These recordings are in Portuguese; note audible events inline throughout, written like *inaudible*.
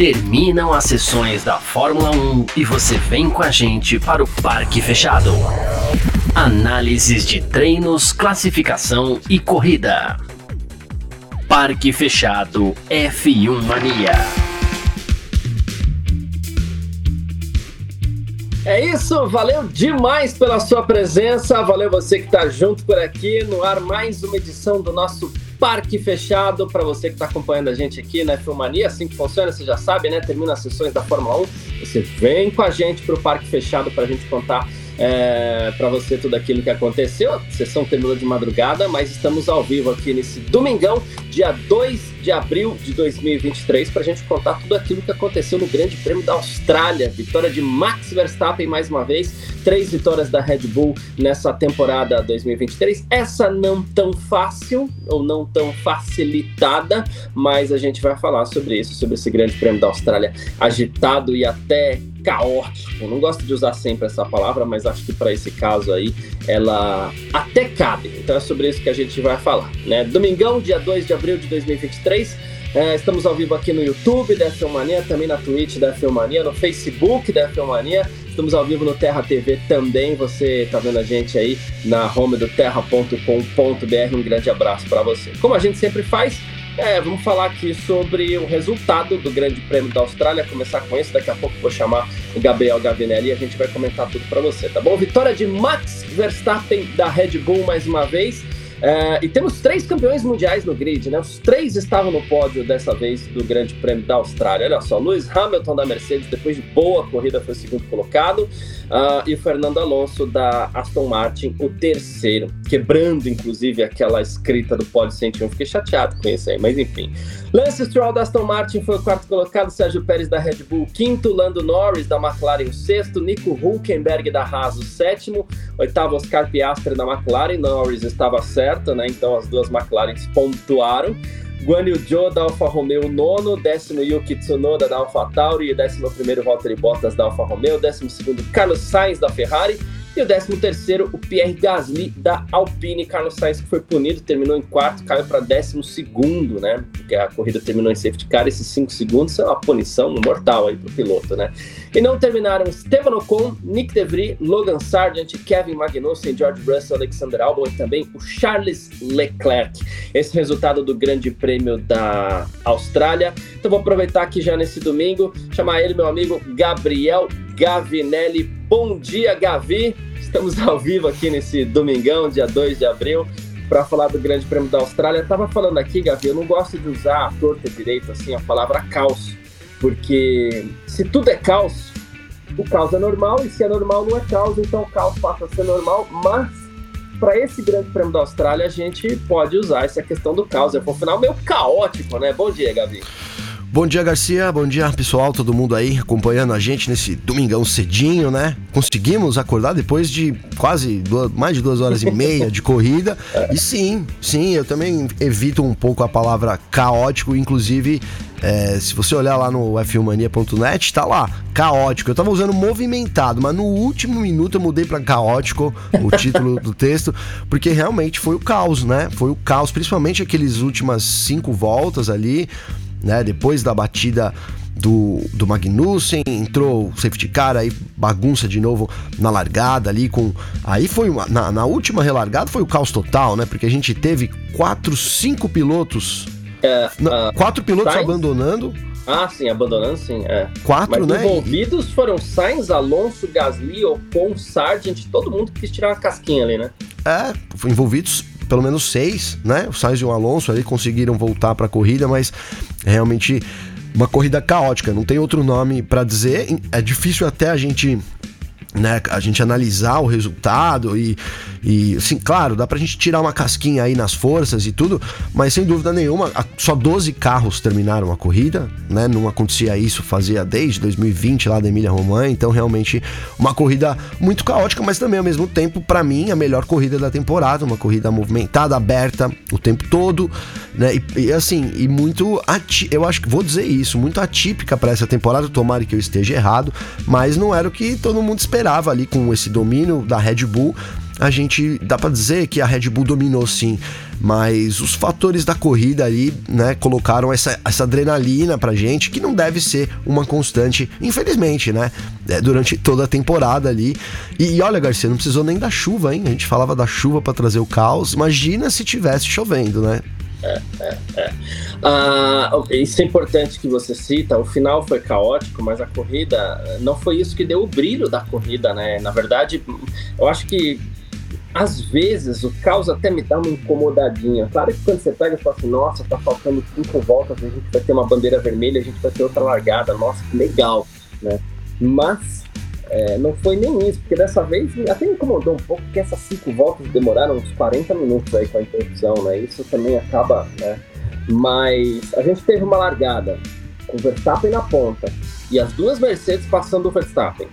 Terminam as sessões da Fórmula 1 e você vem com a gente para o Parque Fechado. Análises de treinos, classificação e corrida. Parque Fechado F1 Mania. É isso, valeu demais pela sua presença, valeu você que está junto por aqui no ar mais uma edição do nosso Parque Fechado para você que está acompanhando a gente aqui na Filmania, assim que funciona, você já sabe, né? Termina as sessões da Fórmula 1, você vem com a gente para o Parque Fechado para a gente contar é, para você tudo aquilo que aconteceu. A sessão terminou de madrugada, mas estamos ao vivo aqui nesse domingão, dia 2 de abril de 2023, para a gente contar tudo aquilo que aconteceu no Grande Prêmio da Austrália. Vitória de Max Verstappen mais uma vez, três vitórias da Red Bull nessa temporada 2023. Essa não tão fácil ou não tão facilitada, mas a gente vai falar sobre isso, sobre esse Grande Prêmio da Austrália agitado e até caótico. Não gosto de usar sempre essa palavra, mas acho que para esse caso aí ela até cabe. Então é sobre isso que a gente vai falar, né? Domingão, dia 2 de abril de 2023. É, estamos ao vivo aqui no YouTube da Filmania, também na Twitch da Filmania, no Facebook da Filmania. Estamos ao vivo no Terra TV também. Você está vendo a gente aí na home do terra.com.br. Um grande abraço para você. Como a gente sempre faz, é, vamos falar aqui sobre o resultado do Grande Prêmio da Austrália, começar com isso, daqui a pouco vou chamar o Gabriel Gavinelli e a gente vai comentar tudo para você, tá bom? Vitória de Max Verstappen da Red Bull mais uma vez. É, e temos três campeões mundiais no grid, né? Os três estavam no pódio dessa vez do Grande Prêmio da Austrália. Olha só, Lewis Hamilton da Mercedes, depois de boa corrida, foi o segundo colocado. Uh, e o Fernando Alonso da Aston Martin, o terceiro. Quebrando, inclusive, aquela escrita do pódio 101. Fiquei chateado com isso aí, mas enfim. Lance Stroll da Aston Martin foi o quarto colocado. Sérgio Pérez da Red Bull, quinto. Lando Norris da McLaren, o sexto. Nico Hulkenberg da Haas, o sétimo. Oitavo, Oscar Piastri da McLaren. Norris estava certo certo, né? Então as duas McLarens pontuaram. Guan Yu Zhou da Alfa Romeo nono, décimo Yuki Tsunoda da Alfa Tauri, décimo primeiro Valtteri Bottas da Alfa Romeo, décimo segundo Carlos Sainz da Ferrari e o 13 terceiro, o Pierre Gasly da Alpine. Carlos Sainz que foi punido, terminou em quarto, caiu para 12 segundo, né? Porque a corrida terminou em safety car, esses 5 segundos são uma punição mortal aí pro piloto, né? E não terminaram Esteban Ocon, Nick DeVries, Logan Sargent, Kevin Magnussen, George Russell, Alexander Albon e também o Charles Leclerc. Esse resultado do Grande Prêmio da Austrália. Então vou aproveitar aqui já nesse domingo, chamar ele, meu amigo Gabriel Gavinelli. Bom dia, Gavi. Estamos ao vivo aqui nesse domingão, dia 2 de abril, para falar do Grande Prêmio da Austrália. Tava falando aqui, Gavi, eu não gosto de usar a torta direita assim a palavra caos, porque se tudo é caos, o caos é normal e se é normal não é caos, então o caos passa a ser normal, mas para esse Grande Prêmio da Austrália a gente pode usar essa questão do caos. É um final meio caótico, né? Bom dia, Gavi. Bom dia, Garcia. Bom dia, pessoal, todo mundo aí acompanhando a gente nesse domingão cedinho, né? Conseguimos acordar depois de quase duas, mais de duas horas e meia de corrida. E sim, sim, eu também evito um pouco a palavra caótico, inclusive. É, se você olhar lá no f1mania.net, tá lá, caótico. Eu tava usando movimentado, mas no último minuto eu mudei para caótico o título do texto, porque realmente foi o caos, né? Foi o caos, principalmente aqueles últimas cinco voltas ali né? Depois da batida do, do Magnussen, entrou o safety car, aí bagunça de novo na largada ali com. Aí foi uma, na, na última relargada foi o caos total, né? Porque a gente teve quatro, cinco pilotos. É, uh, quatro pilotos Sainz? abandonando. Ah, sim, abandonando, sim. É. Quatro, Mas né? envolvidos foram Sainz, Alonso, Gasly, Ocon, Sargent, todo mundo que quis tirar uma casquinha ali, né? É, envolvidos pelo menos seis, né? O Sainz e o Alonso ali conseguiram voltar para a corrida, mas realmente uma corrida caótica, não tem outro nome para dizer. É difícil até a gente né, a gente analisar o resultado e, e assim, claro, dá pra gente tirar uma casquinha aí nas forças e tudo, mas sem dúvida nenhuma, só 12 carros terminaram a corrida, né? Não acontecia isso fazia desde 2020 lá da Emília Romagna, então realmente uma corrida muito caótica, mas também ao mesmo tempo, para mim, a melhor corrida da temporada, uma corrida movimentada, aberta o tempo todo, né? E, e assim, e muito eu acho que vou dizer isso, muito atípica para essa temporada, tomara que eu esteja errado, mas não era o que todo mundo esperava esperava ali com esse domínio da Red Bull a gente dá para dizer que a Red Bull dominou sim, mas os fatores da corrida ali, né, colocaram essa, essa adrenalina pra gente que não deve ser uma constante, infelizmente, né, é, durante toda a temporada ali. E, e, olha, Garcia, não precisou nem da chuva, hein? A gente falava da chuva para trazer o caos. Imagina se tivesse chovendo, né? É, é, é. Ah, isso é importante que você cita. O final foi caótico, mas a corrida não foi isso que deu o brilho da corrida, né? Na verdade, eu acho que às vezes o caos até me dá uma incomodadinha. Claro que quando você pega e fala assim, nossa, tá faltando cinco voltas, a gente vai ter uma bandeira vermelha, a gente vai ter outra largada, nossa, que legal, né? Mas é, não foi nem isso, porque dessa vez até me incomodou um pouco, porque essas cinco voltas demoraram uns 40 minutos aí com a interrupção, né? Isso também acaba, né? Mas a gente teve uma largada com o Verstappen na ponta e as duas Mercedes passando o Verstappen,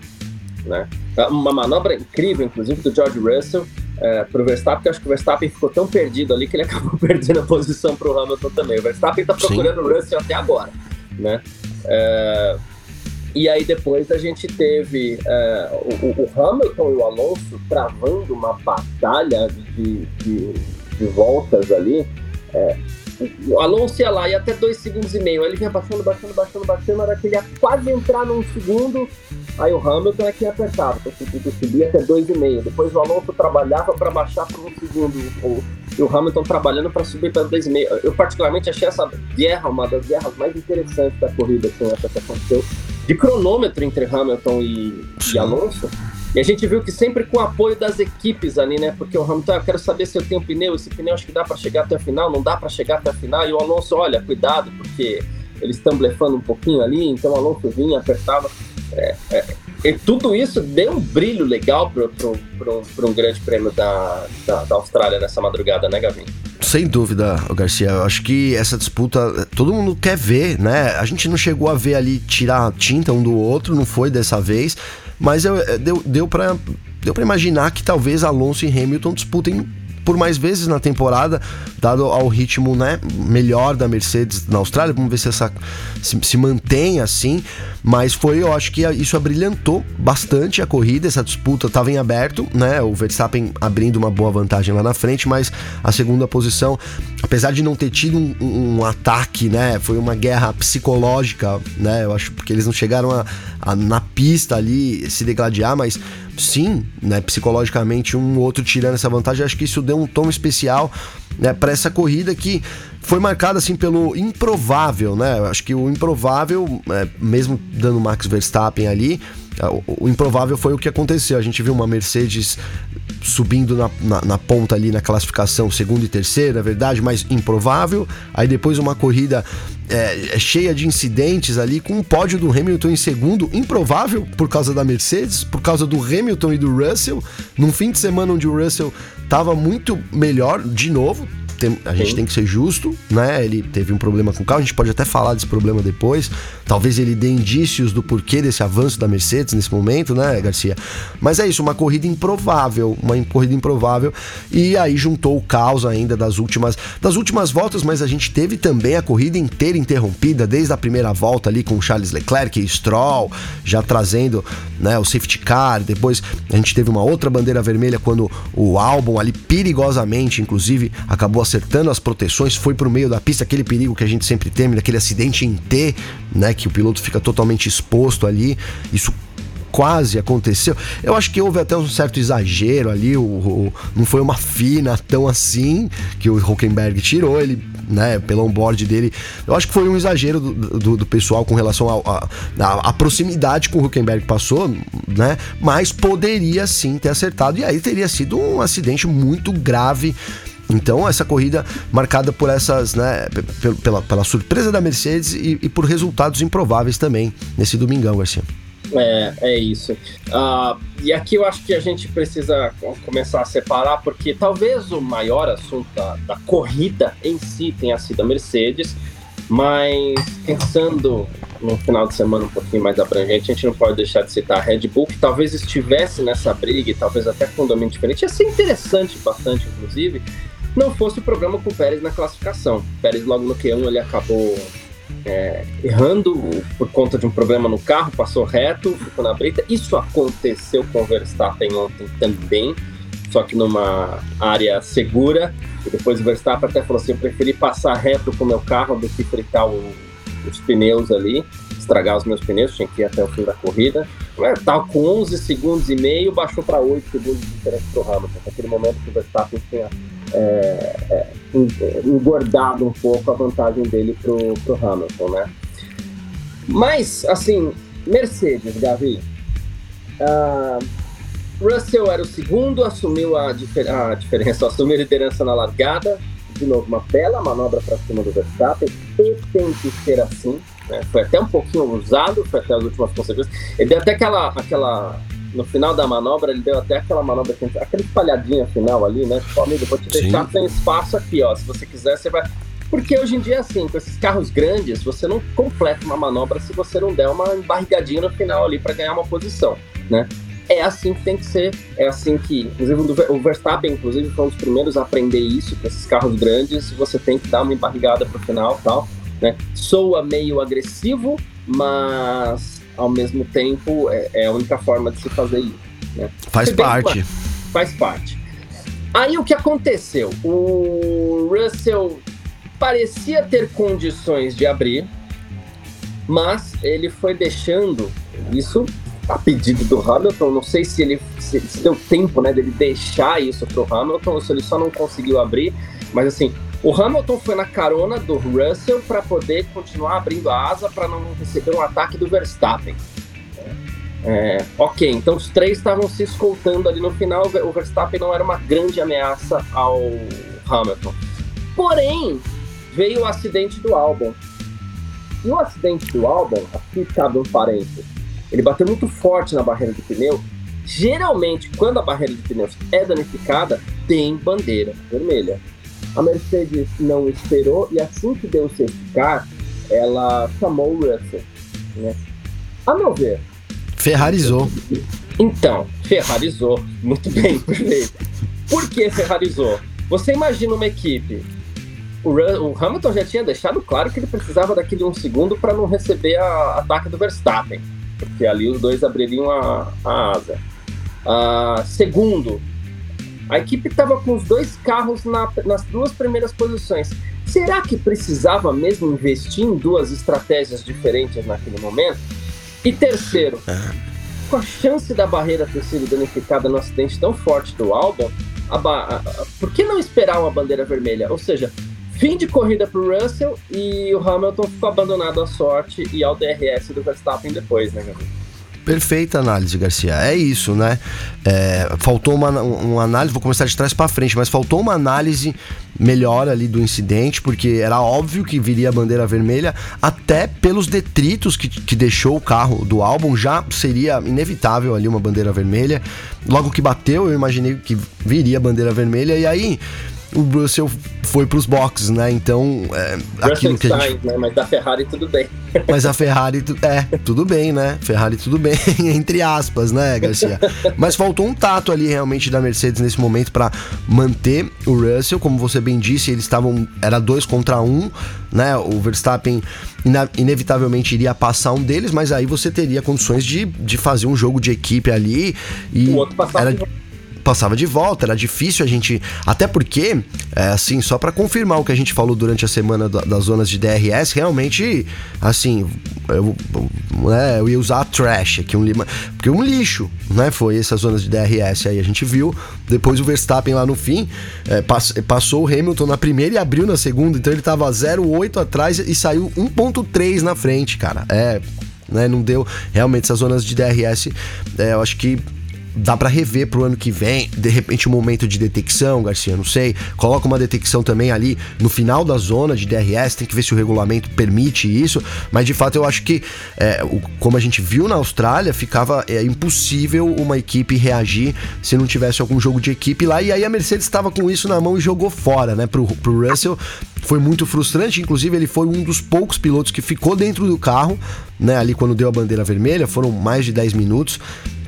né? Uma manobra incrível, inclusive, do George Russell, é, pro Verstappen, que acho que o Verstappen ficou tão perdido ali que ele *laughs* acabou perdendo a posição pro Hamilton também. O Verstappen tá procurando Sim. o Russell até agora, né? É, e aí depois a gente teve é, o, o, Hamilton e o Alonso travando uma batalha de, de, de voltas ali. É, o Alonso ia lá, ia até dois segundos e meio. Ele vinha baixando, baixando, baixando, baixando. Hora que ele ia quase entrar num segundo, aí o Hamilton é que apertava. Então, subia até dois e meio. Depois o Alonso trabalhava para baixar por um segundo. E o Hamilton trabalhando para subir para dois e meio. Eu particularmente achei essa guerra uma das guerras mais interessantes da corrida, assim, essa que aconteceu. De cronômetro entre Hamilton e, e Alonso. E a gente viu que sempre com o apoio das equipes ali, né? Porque o Hamilton, eu quero saber se eu tenho pneu, esse pneu acho que dá para chegar até o final, não dá para chegar até o final. E o Alonso, olha, cuidado, porque eles estão blefando um pouquinho ali, então o Alonso vinha, apertava. É, é, e tudo isso deu um brilho legal para um grande prêmio da, da, da, Austrália nessa madrugada, né, Gavin? Sem dúvida, Garcia. Eu acho que essa disputa todo mundo quer ver, né? A gente não chegou a ver ali tirar tinta um do outro, não foi dessa vez. Mas eu, eh, deu, deu para deu para imaginar que talvez Alonso e Hamilton disputem por mais vezes na temporada, dado ao ritmo né, melhor da Mercedes na Austrália. Vamos ver se essa se, se mantém assim. Mas foi, eu acho que isso abrilhantou bastante a corrida. Essa disputa estava em aberto, né? O Verstappen abrindo uma boa vantagem lá na frente, mas a segunda posição, apesar de não ter tido um, um ataque, né? Foi uma guerra psicológica, né? Eu acho porque eles não chegaram a, a na pista ali se degladiar, mas sim, né, psicologicamente um outro tirando essa vantagem, acho que isso deu um tom especial né, para essa corrida que foi marcada assim pelo improvável, né? Acho que o improvável, é, mesmo dando Max Verstappen ali, o, o, improvável foi o que aconteceu. A gente viu uma Mercedes subindo na, na, na, ponta ali na classificação, segundo e terceiro, é verdade, mas improvável. Aí depois uma corrida é, é, cheia de incidentes ali, com um pódio do Hamilton em segundo, improvável por causa da Mercedes, por causa do Hamilton e do Russell, num fim de semana onde o Russell estava muito melhor de novo, tem, a gente Sim. tem que ser justo, né? Ele teve um problema com o carro, a gente pode até falar desse problema depois. Talvez ele dê indícios do porquê desse avanço da Mercedes nesse momento, né, Garcia? Mas é isso, uma corrida improvável, uma corrida improvável. E aí juntou o caos ainda das últimas, das últimas voltas, mas a gente teve também a corrida inteira interrompida desde a primeira volta ali com Charles Leclerc e Stroll já trazendo, né, o safety car. Depois a gente teve uma outra bandeira vermelha quando o álbum ali perigosamente, inclusive, acabou acertando as proteções, foi pro meio da pista, aquele perigo que a gente sempre teme, daquele acidente em T, né? Que o piloto fica totalmente exposto ali. Isso quase aconteceu. Eu acho que houve até um certo exagero ali, o, o, não foi uma fina tão assim que o Huckenberg tirou, ele, né, pelo onboard dele. Eu acho que foi um exagero do, do, do pessoal com relação à proximidade que o Huckenberg passou, né, mas poderia sim ter acertado, e aí teria sido um acidente muito grave então, essa corrida marcada por essas, né, pela, pela surpresa da Mercedes e, e por resultados improváveis também nesse domingão, Garcia. É, é isso. Uh, e aqui eu acho que a gente precisa começar a separar, porque talvez o maior assunto da, da corrida em si tenha sido a Mercedes, mas pensando no final de semana um pouquinho mais abrangente, a gente não pode deixar de citar a Red Bull, que talvez estivesse nessa briga e talvez até com um domínio diferente. Ia ser interessante bastante, inclusive, não fosse o programa com o Pérez na classificação. O Pérez logo no Q1 ele acabou é, errando por conta de um problema no carro, passou reto, ficou na brita. Isso aconteceu com o Verstappen ontem também, só que numa área segura. E depois o Verstappen até falou assim: eu preferi passar reto com o meu carro do que fritar o, os pneus ali, estragar os meus pneus, tinha que ir até o fim da corrida. Estava com 11 segundos e meio, baixou para 8 segundos de diferença para o Hamilton. Naquele momento que o Verstappen tinha é, é, engordado um pouco a vantagem dele pro, pro Hamilton, né? Mas, assim, Mercedes, Gavi. Uh, Russell era o segundo, assumiu a, difer a diferença, *laughs* assumiu a liderança na largada. De novo, uma bela manobra para cima do Verstappen. E tem que ser assim. Né? Foi até um pouquinho usado, foi até as últimas consequências. Ele deu até aquela, aquela no final da manobra, ele deu até aquela manobra, aquela espalhadinha final ali, né? Tipo, amigo, vou te deixar Sim. sem espaço aqui, ó. Se você quiser, você vai. Porque hoje em dia, assim, com esses carros grandes, você não completa uma manobra se você não der uma embarrigadinha no final ali para ganhar uma posição, né? É assim que tem que ser, é assim que, inclusive o Verstappen, inclusive, foi um dos primeiros a aprender isso, com esses carros grandes, você tem que dar uma embarrigada pro final tal, né? Soa meio agressivo, mas ao mesmo tempo é, é a única forma de se fazer isso. Né? Faz parte. Faz parte. Aí o que aconteceu? O Russell parecia ter condições de abrir, mas ele foi deixando isso a pedido do Hamilton. Não sei se ele se, se deu tempo né, dele deixar isso para o Hamilton ou se ele só não conseguiu abrir. Mas assim, o Hamilton foi na carona do Russell para poder continuar abrindo a asa para não receber um ataque do Verstappen. É, ok, então os três estavam se escoltando ali no final. O Verstappen não era uma grande ameaça ao Hamilton. Porém, veio o acidente do Albon. E o acidente do Albon, aqui cabe um parênteses, ele bateu muito forte na barreira de pneu. Geralmente, quando a barreira de pneus é danificada, tem bandeira vermelha. A Mercedes não esperou e assim que deu o safety car, ela chamou o Russell. Né? A meu ver. Ferrarizou. Então, ferrarizou. Muito bem, perfeito. Por que ferrarizou? Você imagina uma equipe. O, o, Hamilton já tinha deixado claro que ele precisava daquele um segundo para não receber a ataque do Verstappen, porque ali os dois abririam a, a asa. Uh, segundo, a equipe estava com os dois carros na, nas duas primeiras posições. Será que precisava mesmo investir em duas estratégias diferentes naquele momento? E terceiro, é. com a chance da barreira ter sido danificada no acidente tão forte do Albon, por que não esperar uma bandeira vermelha? Ou seja, fim de corrida para o Russell e o Hamilton ficou abandonado à sorte e ao DRS do Verstappen depois, né, Gabriel? Perfeita análise, Garcia. É isso, né? É, faltou uma, uma análise, vou começar de trás para frente, mas faltou uma análise melhor ali do incidente, porque era óbvio que viria a bandeira vermelha, até pelos detritos que, que deixou o carro do álbum, já seria inevitável ali uma bandeira vermelha. Logo que bateu, eu imaginei que viria a bandeira vermelha, e aí o Russell foi para os boxes, né? Então, é, aquilo que a gente... né? Mas da Ferrari tudo bem. *laughs* Mas a Ferrari, é, tudo bem, né? Ferrari tudo bem, *laughs* entre aspas, né, Garcia? Mas faltou um tato ali realmente da Mercedes nesse momento para manter o Russell, como você bem disse, eles estavam, era dois contra um, né? O Verstappen inevitavelmente iria passar um deles, mas aí você teria condições de, de fazer um jogo de equipe ali e o outro passava era passava de volta, era difícil a gente. Até porque, é, assim, só para confirmar o que a gente falou durante a semana da, das zonas de DRS, realmente, assim, eu, né, eu ia usar trash aqui, um lima. Porque um lixo, né? Foi essas zonas de DRS aí, a gente viu. Depois o Verstappen lá no fim é, pass, passou o Hamilton na primeira e abriu na segunda, então ele tava 0,8 atrás e saiu 1,3 na frente, cara. É. Né, não deu realmente essas zonas de DRS. É, eu acho que dá para rever pro ano que vem, de repente um momento de detecção, Garcia, não sei. Coloca uma detecção também ali no final da zona de DRS, tem que ver se o regulamento permite isso, mas de fato eu acho que, é, o, como a gente viu na Austrália, ficava é, impossível uma equipe reagir se não tivesse algum jogo de equipe lá, e aí a Mercedes estava com isso na mão e jogou fora, né, pro, pro Russell. Foi muito frustrante, inclusive ele foi um dos poucos pilotos que ficou dentro do carro, né, ali quando deu a bandeira vermelha, foram mais de 10 minutos.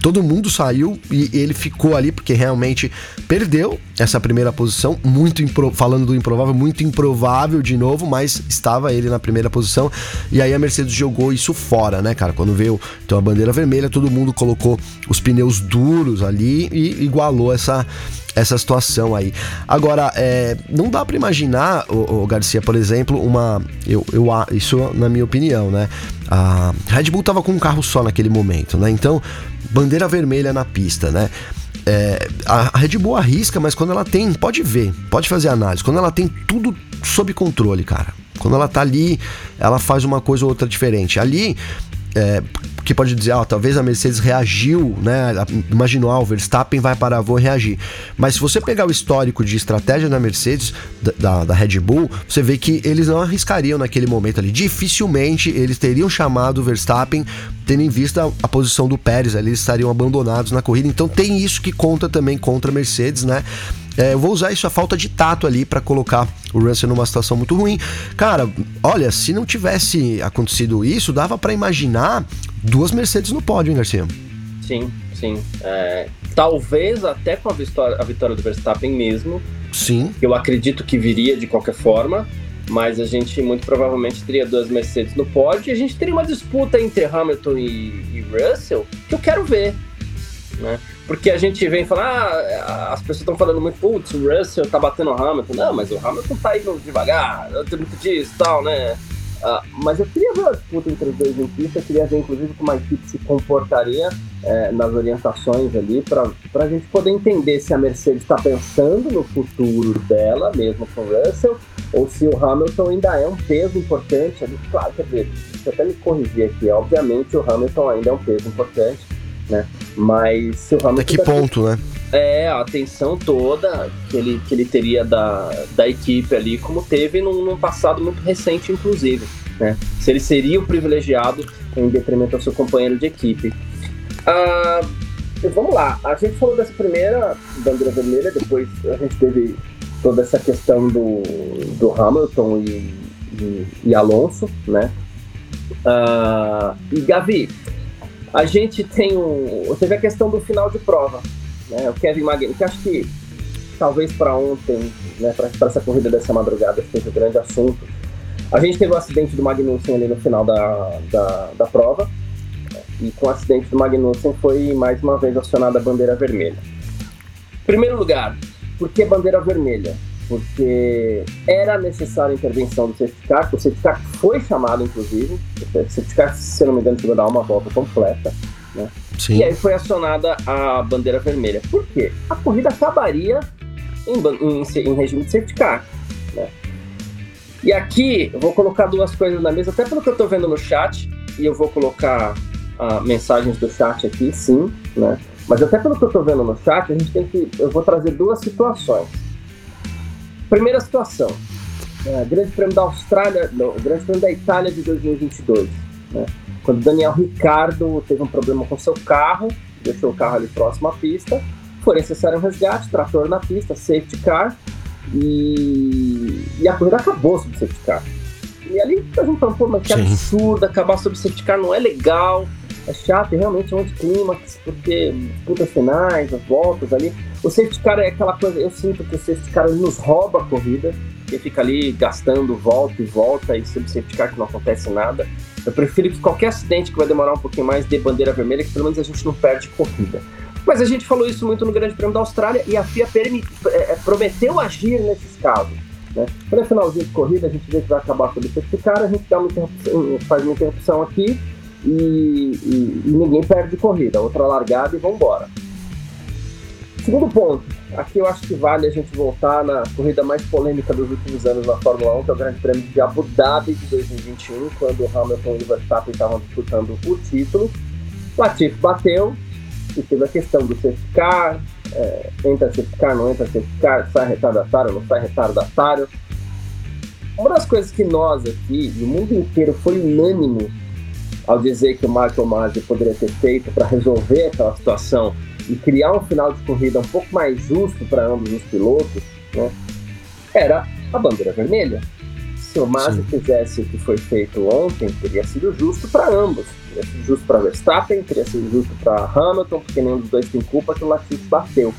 Todo mundo saiu e ele ficou ali porque realmente perdeu essa primeira posição, muito impro, falando do improvável, muito improvável de novo, mas estava ele na primeira posição e aí a Mercedes jogou isso fora, né, cara? Quando veio então a bandeira vermelha, todo mundo colocou os pneus duros ali e igualou essa essa situação aí. Agora, é, não dá para imaginar, o, o, Garcia, por exemplo, uma. Eu, eu, isso na minha opinião, né? A Red Bull tava com um carro só naquele momento, né? Então, bandeira vermelha na pista, né? É, a Red Bull arrisca, mas quando ela tem, pode ver, pode fazer análise, quando ela tem tudo sob controle, cara. Quando ela tá ali, ela faz uma coisa ou outra diferente. Ali, é, que pode dizer, ah, talvez a Mercedes reagiu, né? Imaginou, ah, o Verstappen vai parar, vou reagir. Mas se você pegar o histórico de estratégia da Mercedes, da, da, Red Bull, você vê que eles não arriscariam naquele momento ali. Dificilmente eles teriam chamado o Verstappen, tendo em vista a posição do Pérez ali, eles estariam abandonados na corrida. Então tem isso que conta também contra a Mercedes, né? É, eu vou usar isso a falta de tato ali para colocar o Russell numa situação muito ruim. Cara, olha, se não tivesse acontecido isso, dava para imaginar duas Mercedes no pódio, hein, Garcia? Sim, sim. É, talvez até com a vitória, a vitória do Verstappen mesmo. Sim. Eu acredito que viria de qualquer forma mas a gente muito provavelmente teria duas Mercedes no pódio e a gente teria uma disputa entre Hamilton e, e Russell que eu quero ver, né? Porque a gente vem falar, ah, as pessoas estão falando muito, putz, o Russell tá batendo o Hamilton. Não, mas o Hamilton tá indo devagar, tem muito disso e tal, né? Uh, mas eu queria ver a disputa entre os dois em pista, eu queria ver inclusive como a equipe se comportaria é, nas orientações ali, para a gente poder entender se a Mercedes está pensando no futuro dela, mesmo com o Russell, ou se o Hamilton ainda é um peso importante ali. Claro, quer dizer, deixa eu até me corrigir aqui, obviamente o Hamilton ainda é um peso importante, né? Mas se o Hamilton. Até que ponto, né? É, a atenção toda que ele, que ele teria da, da equipe ali, como teve num, num passado muito recente, inclusive. Né? Se ele seria o privilegiado em detrimento ao seu companheiro de equipe. Ah, vamos lá, a gente falou dessa primeira bandeira vermelha, depois a gente teve toda essa questão do, do Hamilton e, e, e Alonso, né? Ah, e Gavi, a gente tem um. Teve a questão do final de prova. Né? O Kevin Magnussen, que acho que talvez para ontem, né, para essa corrida dessa madrugada, seja o grande assunto. A gente teve o um acidente do Magnussen ali no final da, da, da prova. E com o acidente do Magnussen foi mais uma vez acionada a bandeira vermelha. Primeiro lugar, por que bandeira vermelha? Porque era necessária a intervenção do safety car, o safety car foi chamado, inclusive. O safety car, se não me engano, chegou a dar uma volta completa. Né? Sim. E aí foi acionada a bandeira vermelha. Por quê? A corrida acabaria em, em, em regime de safety car. Né? E aqui eu vou colocar duas coisas na mesa, até pelo que eu estou vendo no chat, e eu vou colocar uh, mensagens do chat aqui, sim, né? Mas até pelo que eu estou vendo no chat, a gente tem que. Eu vou trazer duas situações. Primeira situação. É, Grande Prêmio da Austrália, não, Grande Prêmio da Itália de 2022. Né? Quando Daniel Ricardo teve um problema com seu carro, deixou o carro ali próximo à pista, foi necessário um resgate, trator na pista, safety car, e, e a corrida acabou sob safety car. E ali a gente falou, pô, mas que Sim. absurdo, acabar sob safety car não é legal, é chato, e realmente é um anticlímax, porque disputas finais, as voltas ali. O safety car é aquela coisa, eu sinto que o safety car nos rouba a corrida, e fica ali gastando volta e volta, e sob safety car que não acontece nada. Eu prefiro que qualquer acidente que vai demorar um pouquinho mais dê bandeira vermelha, que pelo menos a gente não perde corrida. Mas a gente falou isso muito no Grande Prêmio da Austrália e a FIA é, é, prometeu agir nesses casos. Né? Para finalzinho de corrida, a gente vê que vai acabar sobre esse cara, a gente dá uma faz uma interrupção aqui e, e, e ninguém perde corrida. Outra largada e vamos embora. Segundo ponto, aqui eu acho que vale a gente voltar na corrida mais polêmica dos últimos anos na Fórmula 1, que é o Grande Prêmio de Abu Dhabi de 2021, quando Hamilton e Verstappen estavam disputando o título. Latifi bateu, e teve a questão do safety car, é, entra safety car, não entra safety car, sai retardatário, não sai retardatário. Uma das coisas que nós aqui, e o mundo inteiro, foi unânime ao dizer que o Michael Masi poderia ter feito para resolver aquela situação e criar um final de corrida um pouco mais justo para ambos os pilotos, né, era a bandeira vermelha. se o Masi fizesse o que foi feito ontem, teria sido justo para ambos. Teria sido justo para Verstappen, teria sido justo para Hamilton, porque nenhum dos dois tem culpa que o Latifi bateu.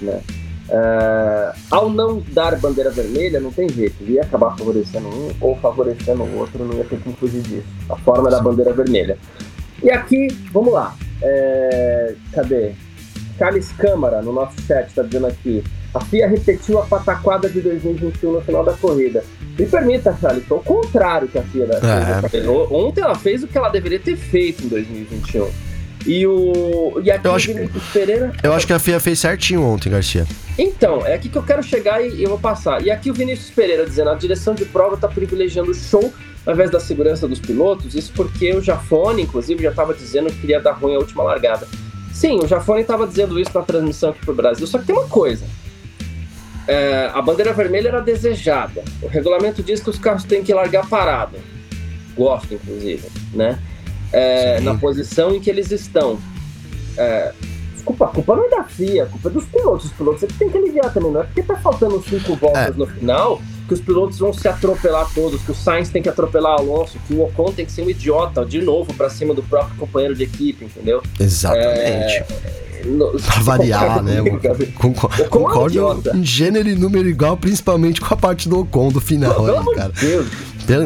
Né? Uh, ao não dar bandeira vermelha, não tem jeito, ia acabar favorecendo um ou favorecendo o outro, não ia ter como fugir disso. A forma da bandeira vermelha. E aqui, vamos lá. É, cadê? Carlos Câmara, no nosso chat, está dizendo aqui. A FIA repetiu a pataquada de 2021 no final da corrida. Me permita, Charles, o contrário que a FIA é. Ontem ela fez o que ela deveria ter feito em 2021. E o. E aqui eu acho, Pereira. Eu acho que a FIA fez certinho ontem, Garcia. Então, é aqui que eu quero chegar e eu vou passar. E aqui o Vinícius Pereira dizendo: a direção de prova está privilegiando o show ao invés da segurança dos pilotos. Isso porque o Jafone, inclusive, já estava dizendo que queria dar ruim a última largada. Sim, o Jafone estava dizendo isso na transmissão aqui para o Brasil. Só que tem uma coisa: é, a bandeira vermelha era desejada. O regulamento diz que os carros têm que largar parado. Gosto, inclusive, né? É, na posição em que eles estão. É, desculpa, a culpa não é da FIA, a culpa é dos pilotos. Os pilotos você tem que aliviar também, não é porque tá faltando cinco voltas é. no final que os pilotos vão se atropelar todos, que o Sainz tem que atropelar o Alonso, que o Ocon tem que ser um idiota de novo para cima do próprio companheiro de equipe, entendeu? Exatamente. É, pra variar, né? *laughs* Concordo, concordo em gênero e número igual, principalmente com a parte do Ocon do final, Pelo aí, cara. Deus.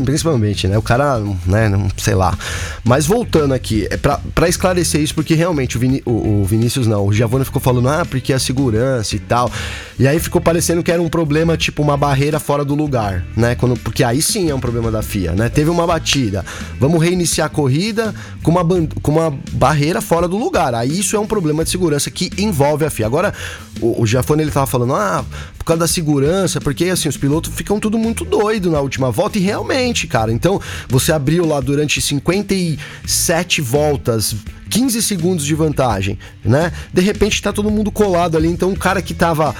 Principalmente, né? O cara, né? Sei lá. Mas voltando aqui, é pra esclarecer isso, porque realmente o, Vini, o, o Vinícius não, o Giovanni ficou falando, ah, porque a segurança e tal. E aí ficou parecendo que era um problema, tipo, uma barreira fora do lugar, né? Quando, porque aí sim é um problema da FIA, né? Teve uma batida, vamos reiniciar a corrida com uma, com uma barreira fora do lugar. Aí isso é um problema de segurança que envolve a FIA. Agora, o, o ele tava falando, ah, causa da segurança, porque assim, os pilotos ficam tudo muito doido na última volta, e realmente, cara. Então, você abriu lá durante 57 voltas. 15 segundos de vantagem, né? De repente tá todo mundo colado ali, então o cara que tava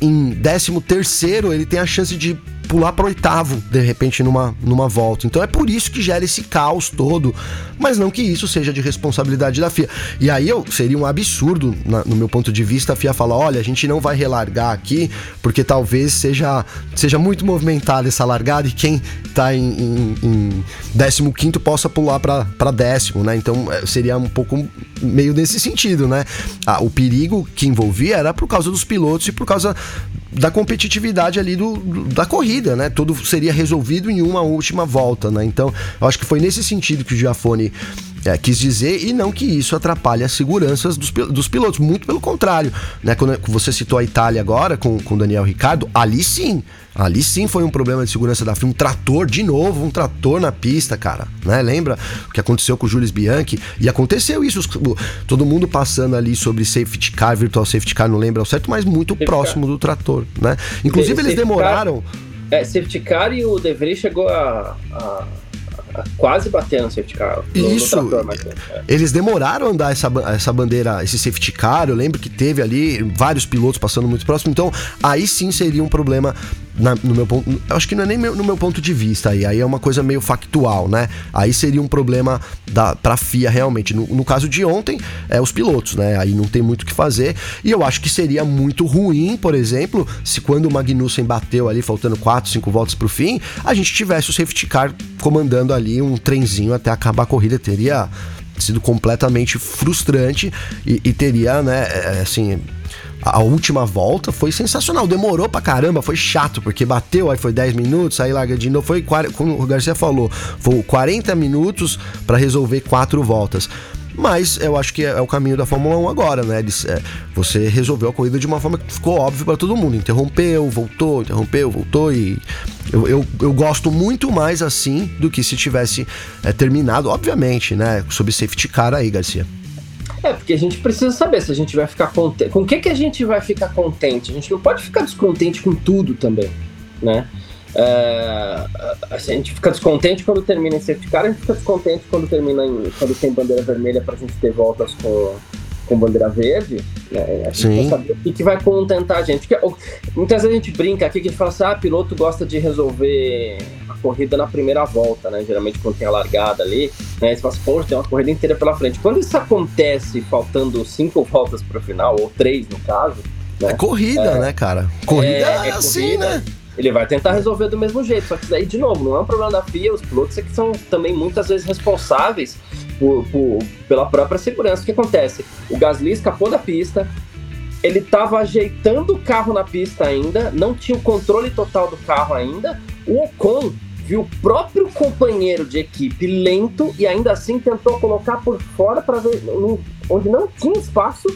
em 13 terceiro, ele tem a chance de pular para oitavo, de repente, numa, numa volta. Então é por isso que gera esse caos todo, mas não que isso seja de responsabilidade da FIA. E aí eu, seria um absurdo, na, no meu ponto de vista, a FIA falar: olha, a gente não vai relargar aqui, porque talvez seja, seja muito movimentada essa largada e quem tá em, em, em 15 possa pular para décimo, né? Então é, seria um pouco meio nesse sentido, né? Ah, o perigo que envolvia era por causa dos pilotos e por causa da competitividade ali do, do, da corrida, né? Tudo seria resolvido em uma última volta, né? Então, eu acho que foi nesse sentido que o Giafone é, quis dizer, e não que isso atrapalhe as seguranças dos, dos pilotos, muito pelo contrário. Né? Quando você citou a Itália agora com o Daniel Ricardo, ali sim, ali sim foi um problema de segurança da FIA, um trator, de novo, um trator na pista, cara. Né? Lembra o que aconteceu com o Jules Bianchi? E aconteceu isso, todo mundo passando ali sobre safety car, virtual safety car, não lembra ao certo, mas muito safety próximo car. do trator, né? Inclusive eles demoraram... Car, é, safety car e o De Vries chegou a, a quase batendo no safety car. No, Isso. No trator, mas, é. Eles demoraram a andar essa, essa bandeira, esse safety car. Eu lembro que teve ali vários pilotos passando muito próximo. Então, aí sim seria um problema na, no meu ponto. Acho que não é nem meu, no meu ponto de vista aí. Aí é uma coisa meio factual, né? Aí seria um problema da, pra FIA realmente. No, no caso de ontem, é os pilotos, né? Aí não tem muito o que fazer. E eu acho que seria muito ruim, por exemplo, se quando o Magnussen bateu ali, faltando 4, 5 voltas pro fim, a gente tivesse o safety car comandando ali um trenzinho até acabar a corrida. Teria sido completamente frustrante e, e teria, né, é, assim, a última volta foi sensacional. Demorou pra caramba, foi chato, porque bateu, aí foi 10 minutos, aí larga de novo. Foi, como o Garcia falou, foi 40 minutos para resolver quatro voltas. Mas eu acho que é, o caminho da Fórmula 1 agora, né? Eles, é, você resolveu a corrida de uma forma que ficou óbvio para todo mundo. Interrompeu, voltou, interrompeu, voltou e. Eu, eu, eu gosto muito mais assim do que se tivesse é, terminado, obviamente, né? Sob safety car aí, Garcia. É, porque a gente precisa saber se a gente vai ficar contente. Com o que, que a gente vai ficar contente? A gente não pode ficar descontente com tudo também, né? É, a gente fica descontente quando termina em safety car, a gente fica descontente quando termina em, quando tem bandeira vermelha para a gente ter voltas com, com bandeira verde. Né? A gente Sim. saber o que, que vai contentar a gente. Porque, muitas vezes a gente brinca aqui que a gente fala assim: ah, piloto gosta de resolver a corrida na primeira volta, né? Geralmente quando tem a largada ali, né? Você fala assim, poxa, tem uma corrida inteira pela frente. Quando isso acontece faltando cinco voltas para o final, ou três no caso. Né? É corrida, é, né, cara? Corrida é, é assim, corrida, né? Ele vai tentar resolver do mesmo jeito. Só que daí, de novo, não é um problema da FIA, os pilotos é que são também muitas vezes responsáveis por, por, pela própria segurança. O que acontece? O Gasly escapou da pista, ele estava ajeitando o carro na pista ainda, não tinha o controle total do carro ainda. O Ocon viu o próprio companheiro de equipe lento e ainda assim tentou colocar por fora para ver onde não tinha espaço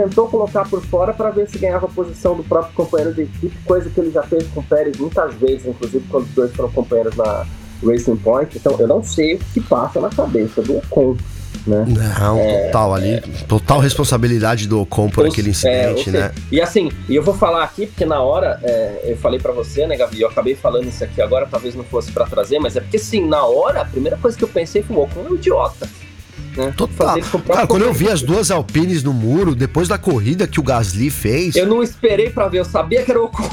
tentou colocar por fora para ver se ganhava a posição do próprio companheiro de equipe, coisa que ele já fez com o Pérez muitas vezes, inclusive quando os dois foram companheiros na Racing Point. Então eu não sei o que passa na cabeça do Ocon. Né? Não, é, total ali, é, total responsabilidade do Ocon por aquele incidente, é, né? E assim, e eu vou falar aqui porque na hora é, eu falei para você, né, Gavi? Eu acabei falando isso aqui agora, talvez não fosse para trazer, mas é porque sim, na hora a primeira coisa que eu pensei foi o Ocon é um idiota. Né? Total. Cara, quando eu vi as duas Alpines no muro, depois da corrida que o Gasly fez. Eu não esperei para ver, eu sabia que era o Ocon.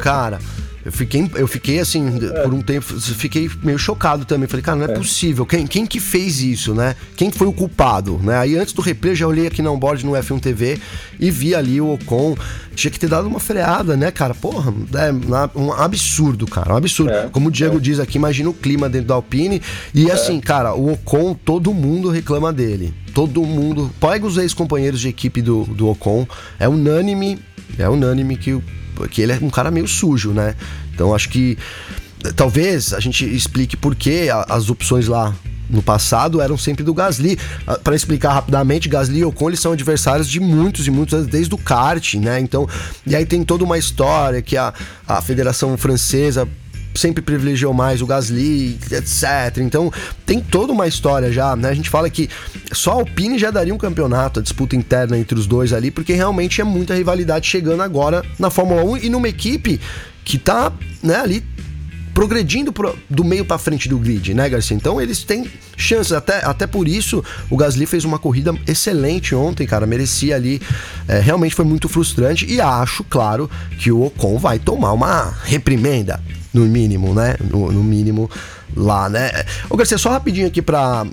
Cara. *laughs* Eu fiquei, eu fiquei assim, é. por um tempo, fiquei meio chocado também. Falei, cara, não é, é, possível. Quem, quem que fez isso, né? Quem foi o culpado, né? Aí antes do replay, eu já olhei aqui na onboard no F1 TV e vi ali o Ocon. Tinha que ter dado uma freada, né, cara? Porra, é um absurdo, cara. Um absurdo. É, Como o Diego é. diz aqui, imagina o clima dentro da Alpine. E é. assim, cara, o Ocon, todo mundo reclama dele. Todo mundo. Pega os ex-companheiros de equipe do, do Ocon. É unânime. É unânime que o que ele é um cara meio sujo, né? Então acho que talvez a gente explique por que as opções lá no passado eram sempre do Gasly. Ah, Para explicar rapidamente, Gasly e Ocon eles são adversários de muitos e muitos anos, desde o kart, né? Então, e aí tem toda uma história que a, a Federação Francesa sempre privilegiou mais o Gasly, etc. Então tem toda uma história já, né? A gente fala que só a Alpine já daria um campeonato, a disputa interna entre os dois ali, porque realmente é muita rivalidade chegando agora na Fórmula 1 e numa equipe que tá, né, ali progredindo pro, do meio para frente do grid, né, Garcia? Então eles têm chances, até, até por isso o Gasly fez uma corrida excelente ontem, cara, merecia ali, é, realmente foi muito frustrante e acho, claro, que o Ocon vai tomar uma reprimenda no mínimo, né? No, no mínimo lá, né? Ô, Garcia, só rapidinho aqui pra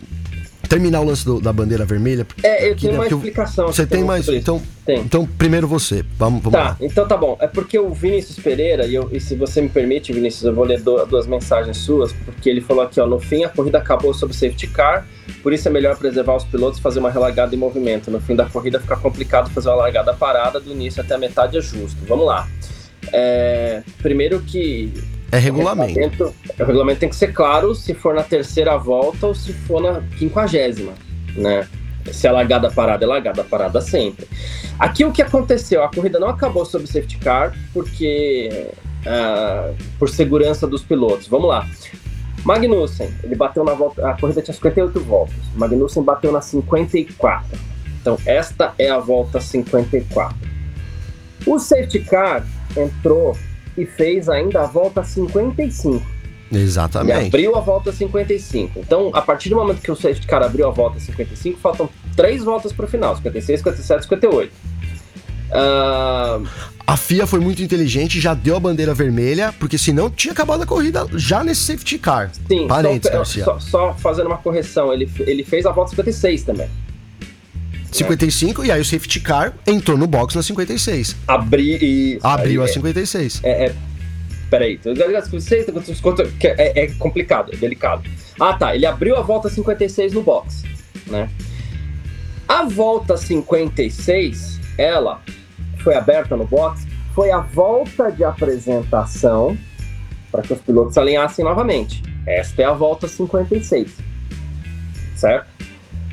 terminar o lance do, da bandeira vermelha. É, eu tenho uma explicação. Você tem mais? Então, tem. então, primeiro você. Vamos, vamos tá, lá. então tá bom. É porque o Vinícius Pereira, e, eu, e se você me permite, Vinícius, eu vou ler do, duas mensagens suas, porque ele falou aqui, ó, no fim a corrida acabou sob safety car, por isso é melhor preservar os pilotos e fazer uma relargada em movimento. No fim da corrida fica complicado fazer uma largada parada, do início até a metade é justo. Vamos lá. É, primeiro que é regulamento. O regulamento. O regulamento tem que ser claro se for na terceira volta ou se for na quinquagésima, né? Se é largada parada, é largada parada sempre. Aqui o que aconteceu? A corrida não acabou sob safety car porque uh, por segurança dos pilotos. Vamos lá. Magnussen, ele bateu na volta. A corrida tinha 58 voltas. Magnussen bateu na 54. Então, esta é a volta 54. O safety car entrou e fez ainda a volta 55. Exatamente. E abriu a volta 55. Então, a partir do momento que o safety car abriu a volta 55, faltam três voltas para o final: 56, 57, 58. Uh... A FIA foi muito inteligente, já deu a bandeira vermelha, porque senão tinha acabado a corrida já nesse safety car. Sim, só, só, só, fazendo uma correção, ele, ele fez a volta 56 também. 55 é. e aí o safety car entrou no box na 56. Abri e abriu aí, a 56. É, é peraí, é, é complicado, é delicado. Ah, tá, ele abriu a volta 56 no box, né? A volta 56, ela foi aberta no box, foi a volta de apresentação para que os pilotos alinhassem novamente. Esta é a volta 56. Certo?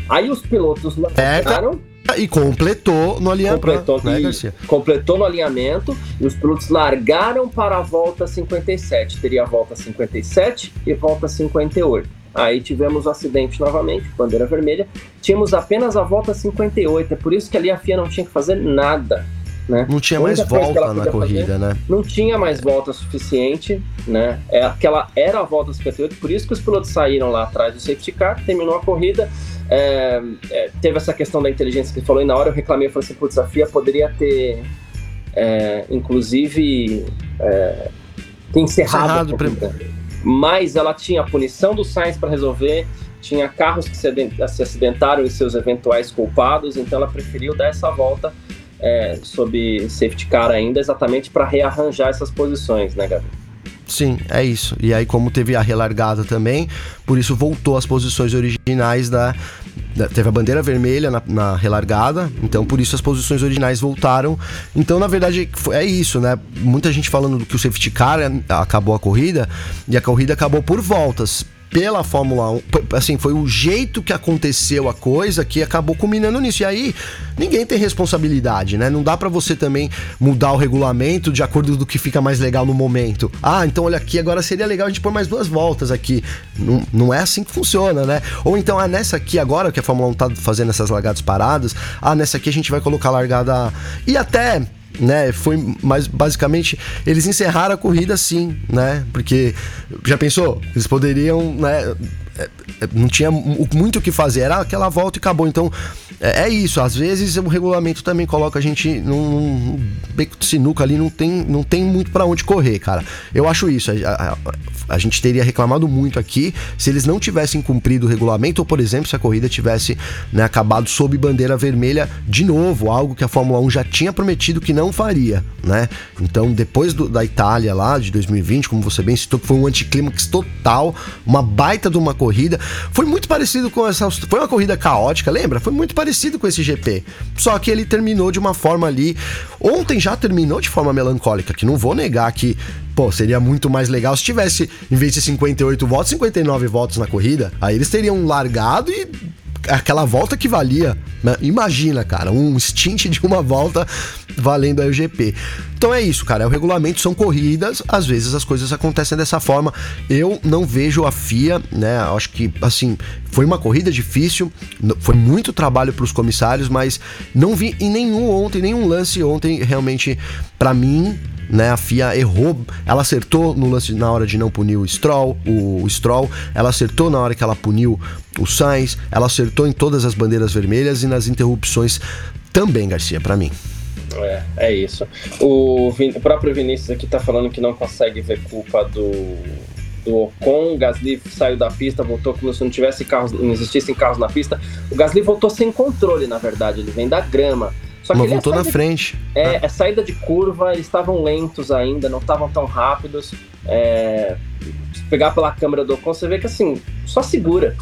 Aí os pilotos largaram. E completou no alinhamento. Completou, né, Garcia? completou no alinhamento e os pilotos largaram para a volta 57. Teria a volta 57 e volta 58. Aí tivemos o acidente novamente, bandeira vermelha. Tínhamos apenas a volta 58. É por isso que ali a FIA não tinha que fazer nada. Né? Não tinha mais volta na corrida, fazer, né? Não tinha mais volta suficiente, né? É, aquela era a volta 58, por isso que os pilotos saíram lá atrás do safety car, terminou a corrida. É, é, teve essa questão da inteligência que ele falou, e na hora eu reclamei, eu falei assim, putz, a FIA poderia ter, é, inclusive, é, ter encerrado, encerrado mas ela tinha a punição do Sainz para resolver, tinha carros que se, se acidentaram e seus eventuais culpados, então ela preferiu dar essa volta é, sob safety car ainda, exatamente para rearranjar essas posições, né, Gabi? Sim, é isso. E aí, como teve a relargada também, por isso voltou às posições originais da. da teve a bandeira vermelha na, na, relargada, então por isso as posições originais voltaram. Então, na verdade, é isso, né? Muita gente falando que o safety car acabou a corrida, e a corrida acabou por voltas pela Fórmula 1. Assim, foi o jeito que aconteceu a coisa que acabou culminando nisso. E aí, ninguém tem responsabilidade, né? Não dá para você também mudar o regulamento de acordo do que fica mais legal no momento. Ah, então olha aqui, agora seria legal a gente pôr mais duas voltas aqui. Não, não é assim que funciona, né? Ou então, ah, nessa aqui agora que a Fórmula 1 tá fazendo essas largadas paradas, ah, nessa aqui a gente vai colocar largada. E até né? Foi mais basicamente eles encerraram a corrida sim, né? Porque já pensou? Eles poderiam, né? Não tinha muito o que fazer, era aquela volta e acabou. Então, é, é, isso. Às vezes o regulamento também coloca a gente num, num beco de sinuca ali, não tem, não tem muito para onde correr, cara. Eu acho isso. A, a, a, gente teria reclamado muito aqui se eles não tivessem cumprido o regulamento, ou, por exemplo, se a corrida tivesse né, acabado sob bandeira vermelha de novo, algo que a Fórmula 1 já tinha prometido que não faria, né? Então, depois do, da Itália lá, de 2020, como você bem citou, que foi um anticlímax total, uma baita de uma corrida. Foi muito parecido com essa. Foi uma corrida caótica, lembra? Foi muito parecido com esse GP. Só que ele terminou de uma forma ali. Ontem já terminou de forma melancólica, que não vou negar que pô, seria muito mais legal se tivesse, em vez de 58 votos, 59 votos na corrida. Aí eles teriam largado e aquela volta que valia. Né? Imagina, cara, um stint de uma volta valendo aí o GP. Então é isso, cara. É o regulamento são corridas, às vezes as coisas acontecem dessa forma. Eu não vejo a FIA, né? Acho que assim, foi uma corrida difícil, foi muito trabalho para os comissários, mas não vi em nenhum ontem, nenhum lance ontem realmente para mim né? A FIA errou, ela acertou no lance na hora de não punir o Stroll, o Stroll, ela acertou na hora que ela puniu o Sainz, ela acertou em todas as bandeiras vermelhas e nas interrupções também, Garcia, para mim. É, é isso. O, Vin, o próprio Vinícius aqui tá falando que não consegue ver culpa do, do Ocon. O Gasly saiu da pista, voltou como se não tivesse carros, não existissem carros na pista. O Gasly voltou sem controle, na verdade. Ele vem da grama. Só que Mas voltou na frente. É, é, saída de curva, eles estavam lentos ainda, não estavam tão rápidos. É, se pegar pela câmera do Ocon, você vê que assim, só segura.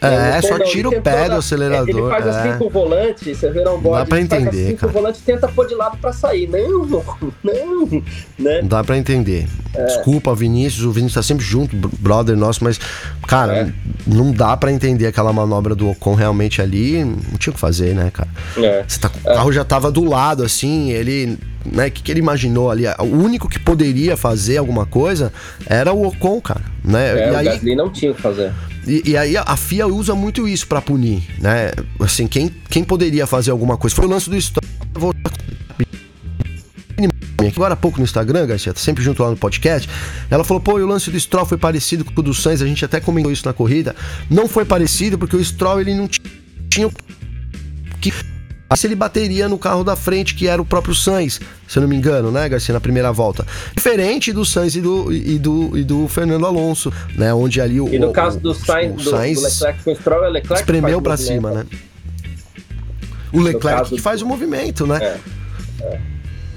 É, é só tira o pé do acelerador. Ele faz assim é. com o volante, você vê não board, Dá pra entender, assim cara. o volante tenta pôr de lado pra sair. Não, *laughs* não, né? Dá pra entender. É. Desculpa, Vinícius, o Vinícius tá sempre junto, brother nosso, mas, cara, é. não dá pra entender aquela manobra do Ocon realmente ali, não tinha o que fazer, né, cara? É. Você tá, o carro já tava do lado, assim, ele né? O que, que, ele imaginou ali? O único que poderia fazer alguma coisa era o Ocon, cara. Né? É, e o aí, Gasly não tinha o que fazer. E, e, aí a FIA usa muito isso para punir, né? Assim, quem, quem poderia fazer alguma coisa? Foi o lance do Stroll. Agora há pouco no Instagram, Garcia, sempre junto lá no podcast. Ela falou: pô, o lance do Stroll foi parecido com o do Sainz, a gente até comentou isso na corrida. Não foi parecido porque o Stroll ele não tinha que se ele bateria no carro da frente, que era o próprio Sainz, se eu não me engano, né, Garcia, na primeira volta. Diferente do Sainz e do, e do, e do Fernando Alonso, né, onde ali o. E no caso do Sainz, o, Sainz do, do Leclerc com o Stroll, é Leclerc espremeu para cima, né? O Leclerc que faz o movimento, né? É. É.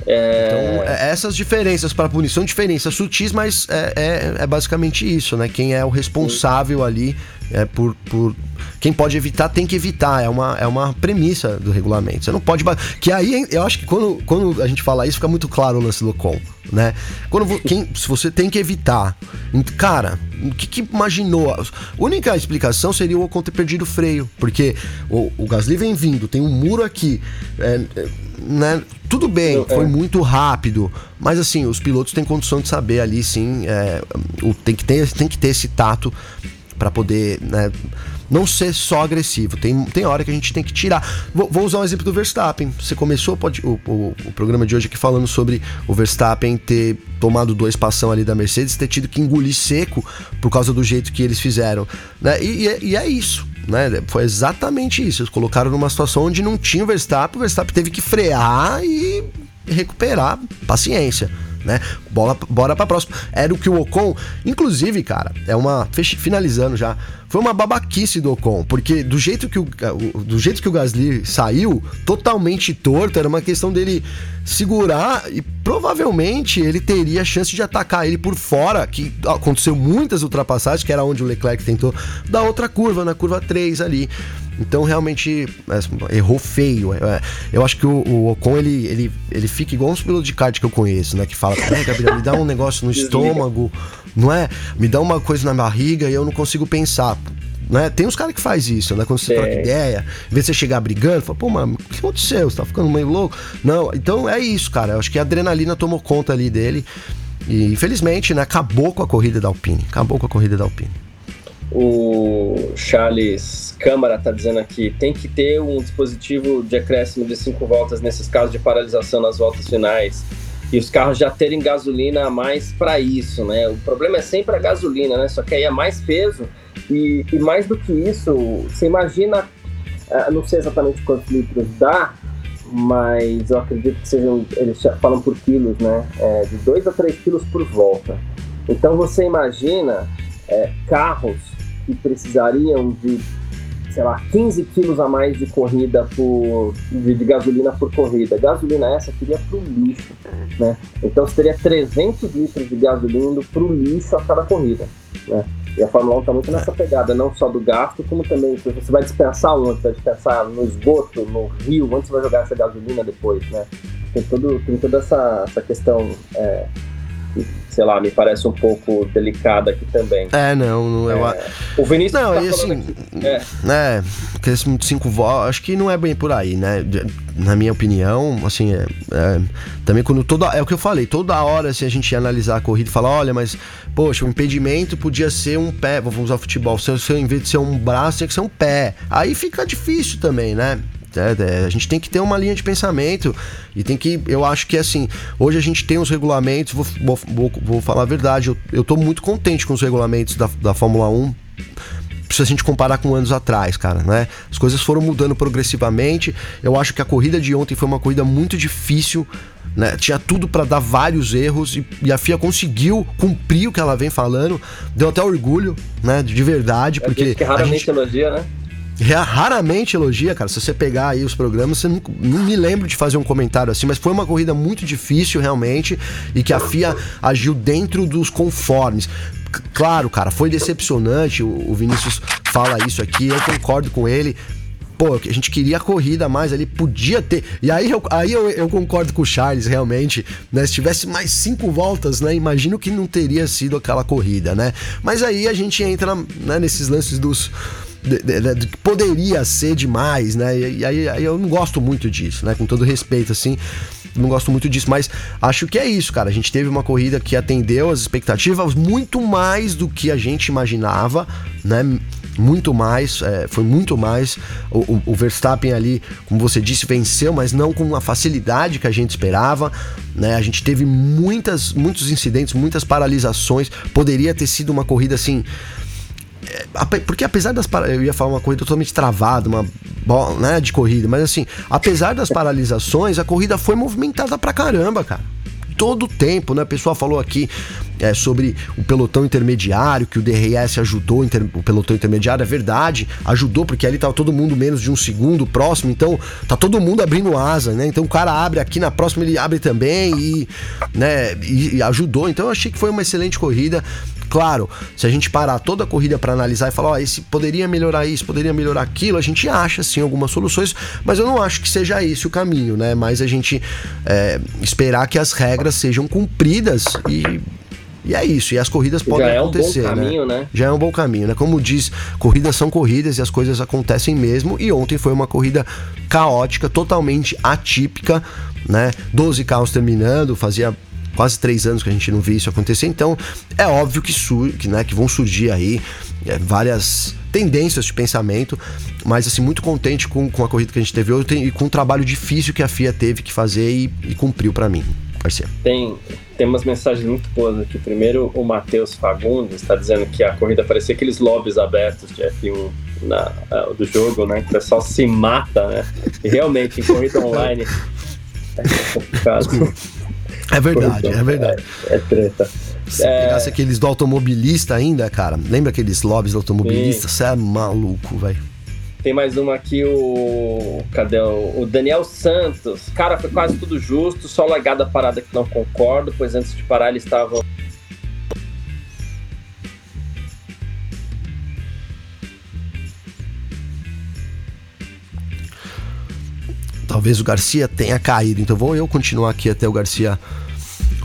É... Então, é, essas diferenças para punição, diferenças sutis, mas é, é, é, basicamente isso, né? Quem é o responsável Sim. ali é por, por. Quem pode evitar tem que evitar. É uma, é uma premissa do regulamento. Você não pode. Que aí eu acho que quando, quando a gente fala isso, fica muito claro o lance do com, né? Quando quem, se você tem que evitar. Cara, o que, que, imaginou? A única explicação seria o Ocon ter perdido o freio. Porque o, o Gasly vem vindo, tem um muro aqui. É, né? Tudo bem, foi é. muito rápido, mas assim, os pilotos têm condição de saber ali, sim, é, o, tem, que ter, tem que ter esse tato para poder né, não ser só agressivo. Tem, tem hora que a gente tem que tirar. Vou, vou usar um exemplo do Verstappen. Você começou pode, o, o, o, programa de hoje aqui falando sobre o Verstappen ter tomado dois passão ali da Mercedes, ter tido que engolir seco por causa do jeito que eles fizeram. Né? E, e, é, e é isso. Né? Foi exatamente isso. Eles colocaram numa situação onde não tinha o Verstappen, o Verstappen teve que frear e recuperar. Paciência. Né? Bola, bora pra próxima. Era o que o Ocon, inclusive, cara, é uma. Finalizando já. Foi uma babaquice do Ocon, porque do jeito que o, do jeito que o Gasly saiu, totalmente torto, era uma questão dele segurar e provavelmente ele teria a chance de atacar ele por fora, que aconteceu muitas ultrapassagens, que era onde o Leclerc tentou dar outra curva, na curva 3 ali. Então realmente é, errou feio. É, eu acho que o, o, Ocon ele, ele, ele fica igual uns pilotos de kart que eu conheço, né? Que fala, é, Gabriel, me dá um negócio no *laughs* estômago, não é? Me dá uma coisa na barriga e eu não consigo pensar. Né? Tem uns caras que faz isso, né? Quando você é. troca ideia, em vez de você chegar brigando, fala, pô, mano, o que aconteceu? Você tá ficando meio louco? Não, então é isso, cara. Eu acho que a adrenalina tomou conta ali dele. E infelizmente, né, acabou com a corrida da Alpine. Acabou com a corrida da Alpine. O Charles Câmara está dizendo aqui: tem que ter um dispositivo de acréscimo de cinco voltas nesses casos de paralisação nas voltas finais. E os carros já terem gasolina a mais para isso, né? O problema é sempre a gasolina, né? Só que aí é mais peso e, e mais do que isso, você imagina, uh, não sei exatamente quantos litros dá, mas eu acredito que sejam, eles falam por quilos, né? É, de 2 a 3 quilos por volta. Então você imagina é, carros que precisariam de, sei lá, 15 quilos a mais de corrida por, de, de gasolina por corrida. Gasolina essa queria para o lixo, né? Então você teria 300 litros de gasolina para o lixo a cada corrida, né? E a Fórmula 1 está muito nessa pegada, não só do gasto, como também você vai dispensar onde? Vai dispensar no esgoto, no rio, onde você vai jogar essa gasolina depois, né? Tem, todo, tem toda essa, essa questão é, sei lá, me parece um pouco delicada aqui também. É, não, não é, O Vinícius não, tá e assim, aqui, é. né, crescimento de cinco votos, acho que não é bem por aí, né? Na minha opinião, assim, é, é, também quando toda é o que eu falei, toda hora se a gente analisar a corrida e falar, olha, mas poxa, o impedimento podia ser um pé, vamos usar futebol, se, se em vez de ser um braço, tinha que ser um pé. Aí fica difícil também, né? É, é, a gente tem que ter uma linha de pensamento e tem que. Eu acho que assim, hoje a gente tem os regulamentos, vou, vou, vou falar a verdade, eu, eu tô muito contente com os regulamentos da, da Fórmula 1 se a gente comparar com anos atrás, cara, né? As coisas foram mudando progressivamente. Eu acho que a corrida de ontem foi uma corrida muito difícil, né? Tinha tudo para dar vários erros e, e, a FIA conseguiu cumprir o que ela vem falando. Deu até orgulho, né? De verdade, porque. que raramente gente... elogia, né? Raramente elogia, cara. Se você pegar aí os programas, você não, não, me lembro de fazer um comentário assim, mas foi uma corrida muito difícil realmente e que a FIA agiu dentro dos conformes. Claro, cara, foi decepcionante. O, o Vinícius fala isso aqui, eu concordo com ele pô, a gente queria a corrida mais ali, podia ter. E aí eu, aí eu, eu concordo com o Charles, realmente, né? Se tivesse mais cinco voltas, né? Imagino que não teria sido aquela corrida, né? Mas aí a gente entra né, nesses lances dos que poderia ser demais, né? E, aí, aí, eu não gosto muito disso, né? Com todo respeito, assim, não gosto muito disso, mas acho que é isso, cara. A gente teve uma corrida que atendeu as expectativas muito mais do que a gente imaginava, né? Muito mais, é, foi muito mais. O, o, o, Verstappen ali, como você disse, venceu, mas não com a facilidade que a gente esperava. Né? A gente teve muitas, muitos incidentes, muitas paralisações. Poderia ter sido uma corrida assim porque apesar das eu ia falar uma corrida totalmente travada, uma né, de corrida, mas assim, apesar das paralisações, a corrida foi movimentada pra caramba, cara. Todo o tempo, né? O pessoal falou aqui é, sobre o pelotão intermediário, que o DRS ajudou o pelotão intermediário, é verdade, ajudou, porque ali tava todo mundo menos de um segundo próximo, então tá todo mundo abrindo asa, né? Então o cara abre aqui na próxima, ele abre também e, né, e, e ajudou. Então eu achei que foi uma excelente corrida. Claro, se a gente parar toda a corrida para analisar e falar, ó, esse poderia melhorar isso, poderia melhorar aquilo, a gente acha sim algumas soluções, mas eu não acho que seja esse o caminho, né? Mas a gente é, esperar que as regras sejam cumpridas e e é isso, e as corridas podem Já acontecer. Já é um bom né? caminho, né? né? Já é um bom caminho, né? Como diz, corridas são corridas e as coisas acontecem mesmo. E ontem foi uma corrida caótica, totalmente atípica, né? 12 carros terminando, fazia quase três anos que a gente não vê isso acontecer. Então, é óbvio que, sur que, né, que vão surgir aí é, várias tendências de pensamento, mas assim, muito contente com, com a corrida que a gente teve hoje e com o trabalho difícil que a FIA teve que fazer e, e cumpriu para mim, parceiro. Tem, tem umas mensagens muito boas aqui. Primeiro, o Matheus Fagundes está dizendo que a corrida parecia aqueles lobbies abertos de F1 na, uh, do jogo, né? Que o pessoal se mata, né? E realmente, em corrida online é complicado. É verdade, é verdade. É, é treta. Se é... pegasse aqueles do automobilista ainda, cara, lembra aqueles lobbies do automobilista? Você é maluco, velho. Tem mais uma aqui, o. Cadê? O Daniel Santos. Cara, foi quase tudo justo, só largada parada que não concordo, pois antes de parar eles estavam talvez o Garcia tenha caído. Então vou eu continuar aqui até o Garcia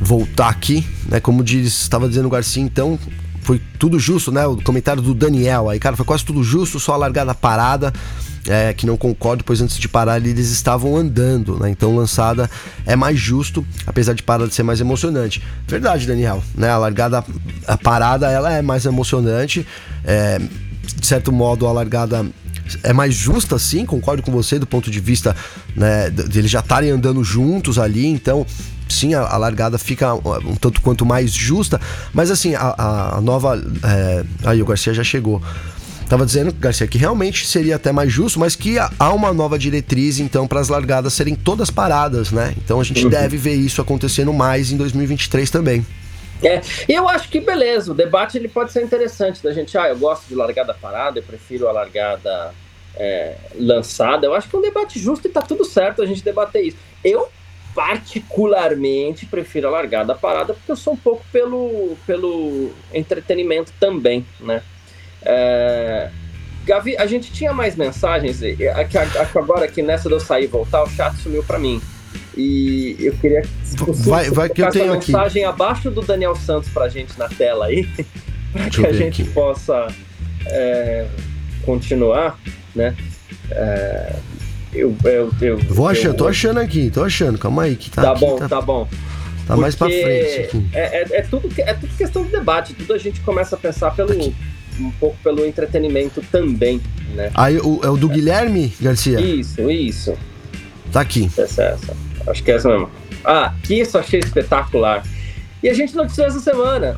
voltar aqui, né? Como diz, estava dizendo o Garcia, então foi tudo justo, né? O comentário do Daniel aí, cara, foi quase tudo justo, só a largada parada. É, que não concordo, pois antes de parar eles estavam andando, né? Então lançada é mais justo, apesar de parada ser mais emocionante. Verdade, Daniel, né? A largada, a parada, ela é mais emocionante. É, de certo modo, a largada é mais justa, sim, concordo com você do ponto de vista né, eles já estarem andando juntos ali, então sim, a, a, largada fica um tanto quanto mais justa, mas assim, a, a nova. É, aí o Garcia já chegou. Tava dizendo, Garcia, que realmente seria até mais justo, mas que há uma nova diretriz, então, para as largadas serem todas paradas, né? Então a gente uhum. deve ver isso acontecendo mais em 2023 também. É, eu acho que beleza, o debate ele pode ser interessante da gente, ah, eu gosto de largada parada, eu prefiro a largada é, lançada. Eu acho que é um debate justo e tá tudo certo a gente debater isso. Eu particularmente prefiro a largada parada porque eu sou um pouco pelo, pelo entretenimento também, né? É, Gavi, a gente tinha mais mensagens, agora aqui nessa de eu sair e voltar, o chat sumiu para mim. E eu queria que vai, vai que eu tenho mensagem aqui. abaixo do Daniel Santos pra gente na tela aí, *laughs* para que a gente aqui. possa é, continuar, né? É, eu, eu, eu, Vou achando, eu, tô achando aqui, tô achando, calma aí. Que tá, tá aqui, bom, tá, tá bom. Tá Porque mais pra frente aqui. É, é, é, tudo, é tudo questão de debate, tudo a gente começa a pensar pelo, um pouco pelo entretenimento também, né? Aí o, é o do Guilherme Garcia? Isso, isso. Tá aqui. Essa, é essa. Acho que é essa mesmo. Ah, que isso achei espetacular. E a gente noticiou essa semana,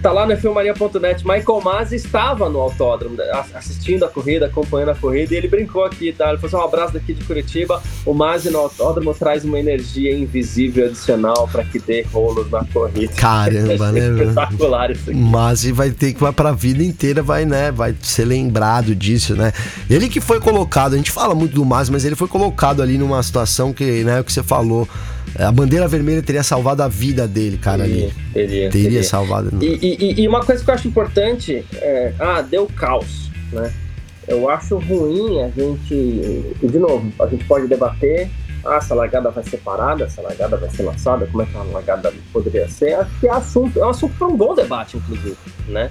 tá lá na filmaria.net, Michael Masi estava no autódromo, assistindo a corrida, acompanhando a corrida, e ele brincou aqui, tá? Ele falou assim, um abraço daqui de Curitiba, o Masi no autódromo traz uma energia invisível adicional para que dê rolos na corrida. Caramba, *laughs* né? Espetacular isso aqui. Masi vai ter que, vai pra vida inteira, vai, né, vai ser lembrado disso, né? Ele que foi colocado, a gente fala muito do Masi, mas ele foi colocado ali numa situação que, né, o que você falou, a bandeira vermelha teria salvado a vida dele, cara, teria, ali. Teria, teria, teria. salvado. E, e, e, uma coisa que eu acho importante é. Ah, deu caos, né? Eu acho ruim a gente. De novo, a gente pode debater. Ah, essa largada vai ser parada, essa largada vai ser lançada, como é que a largada poderia ser? Acho que é assunto, é um assunto para um bom debate, inclusive, né?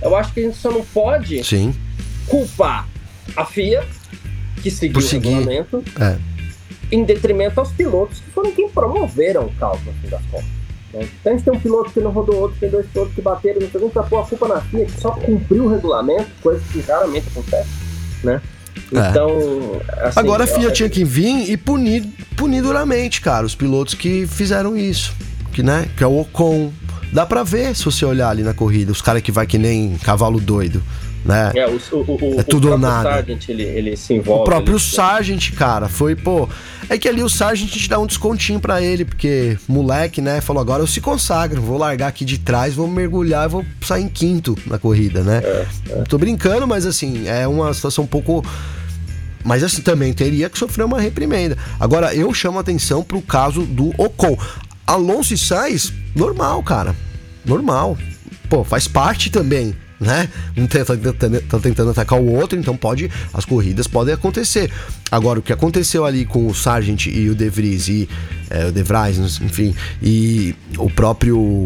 Eu acho que a gente só não pode Sim. culpar a FIA, que seguiu o regulamento, é em detrimento aos pilotos, que foram quem promoveram o caos, no fim das contas. Né? Então a gente tem um piloto que não rodou outro, tem dois pilotos que bateram, então a gente pôr a culpa na FIA, que só cumpriu o regulamento, coisa que raramente acontece, né? É. Então, é. assim, Agora a FIA tinha que vir e punir, punir duramente, cara, os pilotos que fizeram isso. Que, né, que é o Ocon. Dá pra ver se você olhar ali na corrida, os caras que vai que nem cavalo doido né? É, o, o, o, é tudo ou nada. Sargent, ele, ele se envolve. O próprio ele... Sargent, cara, foi, pô. É que ali o Sargent gente dá um descontinho para ele, porque moleque, né, falou: agora eu se consagro, vou largar aqui de trás, vou mergulhar e vou sair em quinto na corrida, né? É, é. Tô brincando, mas assim, é uma situação um pouco. Mas assim, também teria que sofrer uma reprimenda. Agora, eu chamo a atenção pro caso do Ocon. Alonso e Sainz, normal, cara. Normal. Pô, faz parte também né? Um tá, tá tentando atacar o outro, então pode. As corridas podem acontecer. Agora, o que aconteceu ali com o Sargent e o De Vries e é, o De Vries, enfim, e o próprio.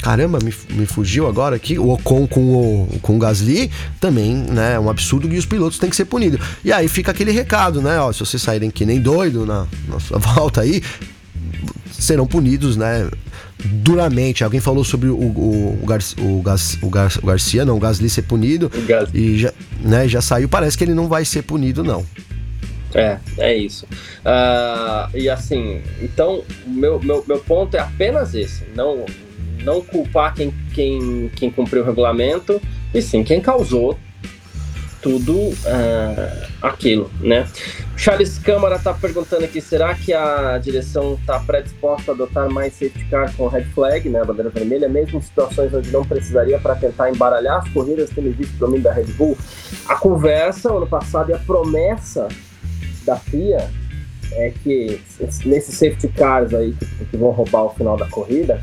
Caramba, me, me fugiu agora aqui. O Ocon com o, com o Gasly também, né? É um absurdo e os pilotos têm que ser punidos. E aí fica aquele recado, né? Ó, se vocês saírem que nem doido na, na sua *laughs* volta aí, serão punidos, né? Duramente. Alguém falou sobre o, o, o, Gar, o, Gar, o, Gar, o Garcia, não, o Gasly ser punido. E já, né, já saiu, parece que ele não vai ser punido, não. É, é isso. Uh, e assim, então, meu, meu, meu ponto é apenas esse: não, não culpar quem, quem, quem cumpriu o regulamento, e sim quem causou tudo uh, aquilo, né? Charles Câmara está perguntando aqui, será que a direção está predisposta a adotar mais safety car com red flag, né, a bandeira vermelha, mesmo em situações onde não precisaria para tentar embaralhar as corridas, tendo visto o domínio da Red Bull? A conversa, ano passado, e a promessa da FIA é que nesses safety cars aí que, que vão roubar o final da corrida,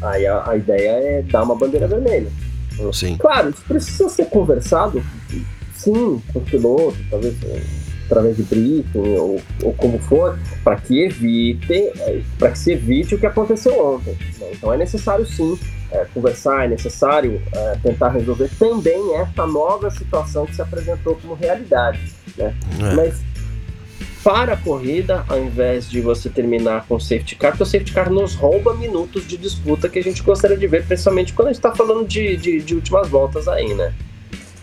aí a, a ideia é dar uma bandeira vermelha. Sim. Claro, isso precisa ser conversado sim, com o piloto, talvez eh, através de briefing ou, ou como for, para que evite, eh, para que se evite o que aconteceu ontem. Né? Então é necessário sim é, conversar, é necessário é, tentar resolver também esta nova situação que se apresentou como realidade. Né? É. Mas para a corrida, ao invés de você terminar com o safety car, porque o safety car nos rouba minutos de disputa que a gente gostaria de ver, principalmente quando a gente está falando de, de, de últimas voltas aí, né?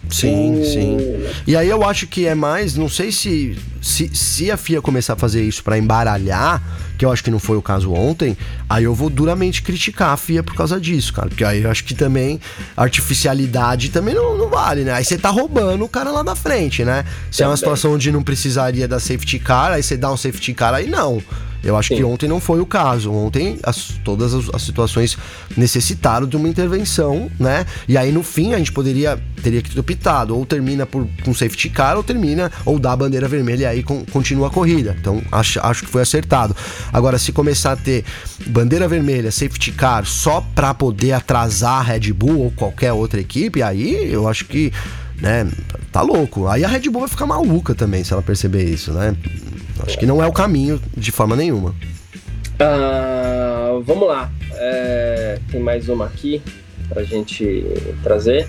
Sim, sim. E aí eu acho que é mais, não sei se se, se a FIA começar a fazer isso para embaralhar, que eu acho que não foi o caso ontem, aí eu vou duramente criticar a FIA por causa disso, cara. Porque aí eu acho que também artificialidade também não, não vale, né? Aí você tá roubando o cara lá da frente, né? Se é uma situação onde não precisaria da safety car, aí você dá um safety car, aí não. Eu acho Sim. que ontem não foi o caso. Ontem as, todas as, as, situações necessitaram de uma intervenção, né? E aí no fim a gente poderia teria que ter optado ou termina por com safety car ou termina ou dá a bandeira vermelha e aí com, continua a corrida. Então acho, acho que foi acertado. Agora se começar a ter bandeira vermelha, safety car só para poder atrasar a Red Bull ou qualquer outra equipe, aí eu acho que né, tá louco. Aí a Red Bull vai ficar maluca também se ela perceber isso, né? Acho que não é o caminho de forma nenhuma. Uh, vamos lá. É, tem mais uma aqui pra gente trazer.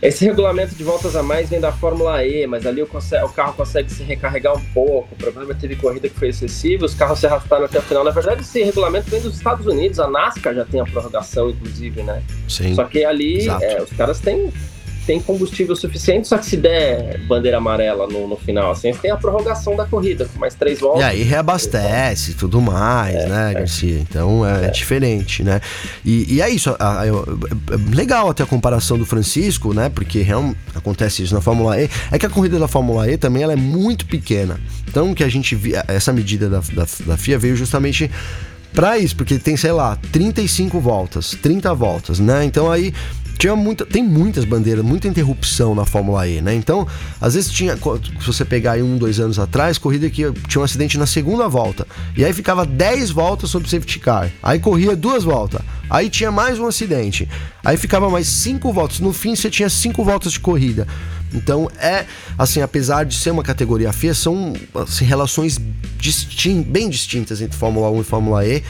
Esse regulamento de voltas a mais vem da Fórmula E, mas ali o, o, carro consegue se recarregar um pouco. O problema é que teve corrida que foi excessiva, os carros se arrastaram até o final. Na verdade, esse regulamento vem dos Estados Unidos, a NASCAR já tem a prorrogação, inclusive, né? Sim. Só que ali é, os caras têm tem combustível suficiente, só que se der bandeira amarela no, no final, assim, tem a prorrogação da corrida, com mais três voltas. E aí reabastece tudo mais, é, né, é. Garcia? Então é, é, diferente, né? E, e é isso, a, a, é legal até a comparação do Francisco, né? Porque real, acontece isso na Fórmula E, é que a corrida da Fórmula E também ela é muito pequena. Então que a gente via, essa medida da, da, da FIA veio justamente para isso, porque tem, sei lá, 35 voltas, 30 voltas, né? Então aí tinha muita, tem muitas bandeiras, muita interrupção na Fórmula E, né? Então, às vezes tinha, se você pegar aí um, dois anos atrás, corrida que tinha um acidente na segunda volta. E aí ficava 10 voltas sobre safety car. Aí corria duas voltas. Aí tinha mais um acidente. Aí ficava mais cinco voltas. No fim, você tinha cinco voltas de corrida. Então, é, assim, apesar de ser uma categoria FIA, são assim, relações distin bem distintas entre Fórmula 1 e Fórmula E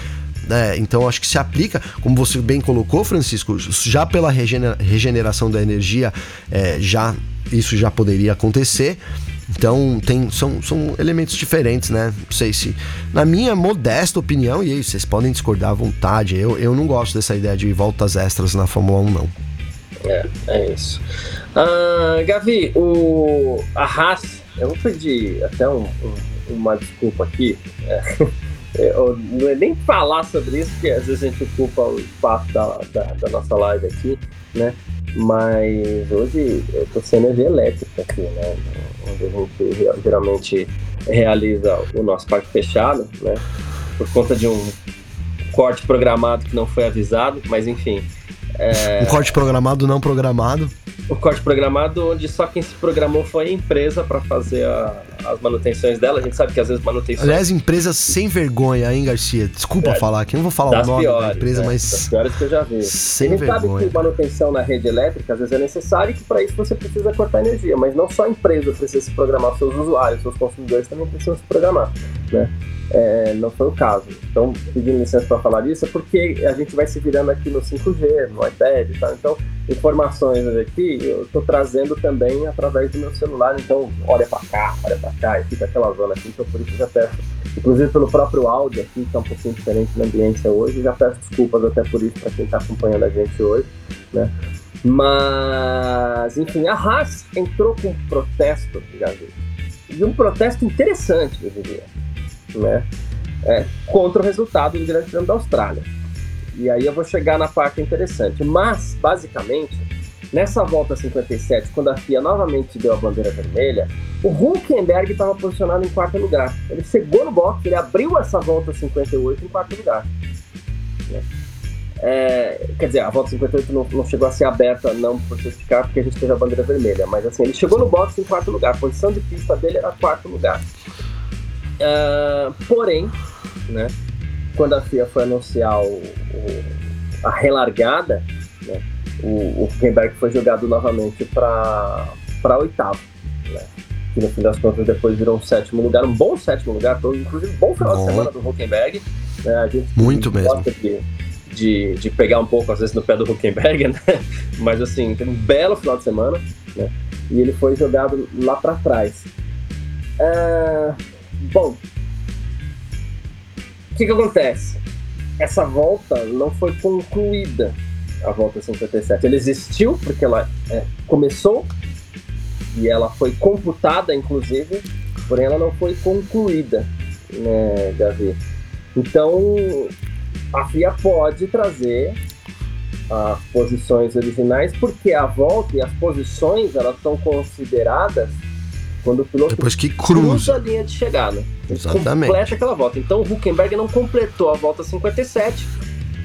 né? Então acho que se aplica, como você bem colocou, Francisco, já pela regeneração da energia, é, já isso já poderia acontecer. Então tem, são, são elementos diferentes, né? Não sei se. Na minha modesta opinião, e aí vocês podem discordar à vontade, eu, eu não gosto dessa ideia de voltas extras na Fórmula 1, não. É, é isso. Uh, Gavi, o, a Haas, eu vou pedir até um, um, uma desculpa aqui. É. eu não é nem falar sobre isso, porque às vezes a gente ocupa o espaço da, da, da nossa live aqui, né? Mas hoje eu sem energia elétrica aqui, né? Onde a gente geralmente realiza o nosso parque fechado, né? Por conta de um corte programado que não foi avisado, mas enfim. É... Um corte programado não programado o corte programado onde só quem se programou foi a empresa para fazer a, as manutenções dela. A gente sabe que às vezes manutenções. Aliás, empresas sem vergonha, hein, Garcia? Desculpa é, falar aqui, não vou falar o nome piores, da empresa, né? mas. Das piores que eu já vi. Sem a gente vergonha. sabe que manutenção na rede elétrica às vezes é necessário e que para isso você precisa cortar energia, mas não só a empresa precisa se programar, seus usuários, seus consumidores também precisam se programar, né? É, não foi o caso. Então, pedindo licença para falar isso, é porque a gente vai se virando aqui no 5G, no iPad e tal. Então, informações aqui eu estou trazendo também através do meu celular. Então, olha para cá, olha para cá, e fica aquela zona aqui. Então, por isso já peço, inclusive pelo próprio áudio aqui, que é um pouquinho diferente da ambiência hoje, já peço desculpas até por isso para quem está acompanhando a gente hoje, né? Mas, enfim, a Haas entrou com um protesto, já vi, e um protesto interessante, eu diria né, é, contra o resultado do Grande Prêmio da Austrália. E aí eu vou chegar na parte interessante. Mas, basicamente, nessa volta 57, quando a FIA novamente deu a bandeira vermelha, o Hulkenberg estava posicionado em quarto lugar. Ele chegou no box, ele abriu essa volta 58 em quarto lugar. Né? É, quer dizer, a volta 58 não, não, chegou a ser aberta, não por certificar, porque a gente teve a bandeira vermelha, mas assim, ele chegou no box em quarto lugar, a posição de pista dele era quarto lugar. Uh, porém, né, quando a FIA foi anunciar o, o, a relargada, o, o Huckenberg foi jogado novamente para oitavo. Né, que no fim das contas depois virou um sétimo lugar, um bom sétimo lugar, inclusive um bom final bom. de semana do Huckenberg. Né, a gente Muito mesmo. De, de, de pegar um pouco, às vezes, no pé do Huckenberg, *laughs* né? Mas, assim, teve um belo final de semana, né? E ele foi jogado lá para trás. Uh, bom, o que que acontece? Essa volta não foi concluída, a volta 57. Ela existiu porque ela é, começou e ela foi computada, inclusive, porém ela não foi concluída, né, Gavi? Então, a FIA pode trazer as posições originais, porque a volta e as posições elas são consideradas quando o piloto Depois que cruza. cruza a linha de chegada. Exatamente. Completa aquela volta. Então o Huckenberg não completou a volta 57,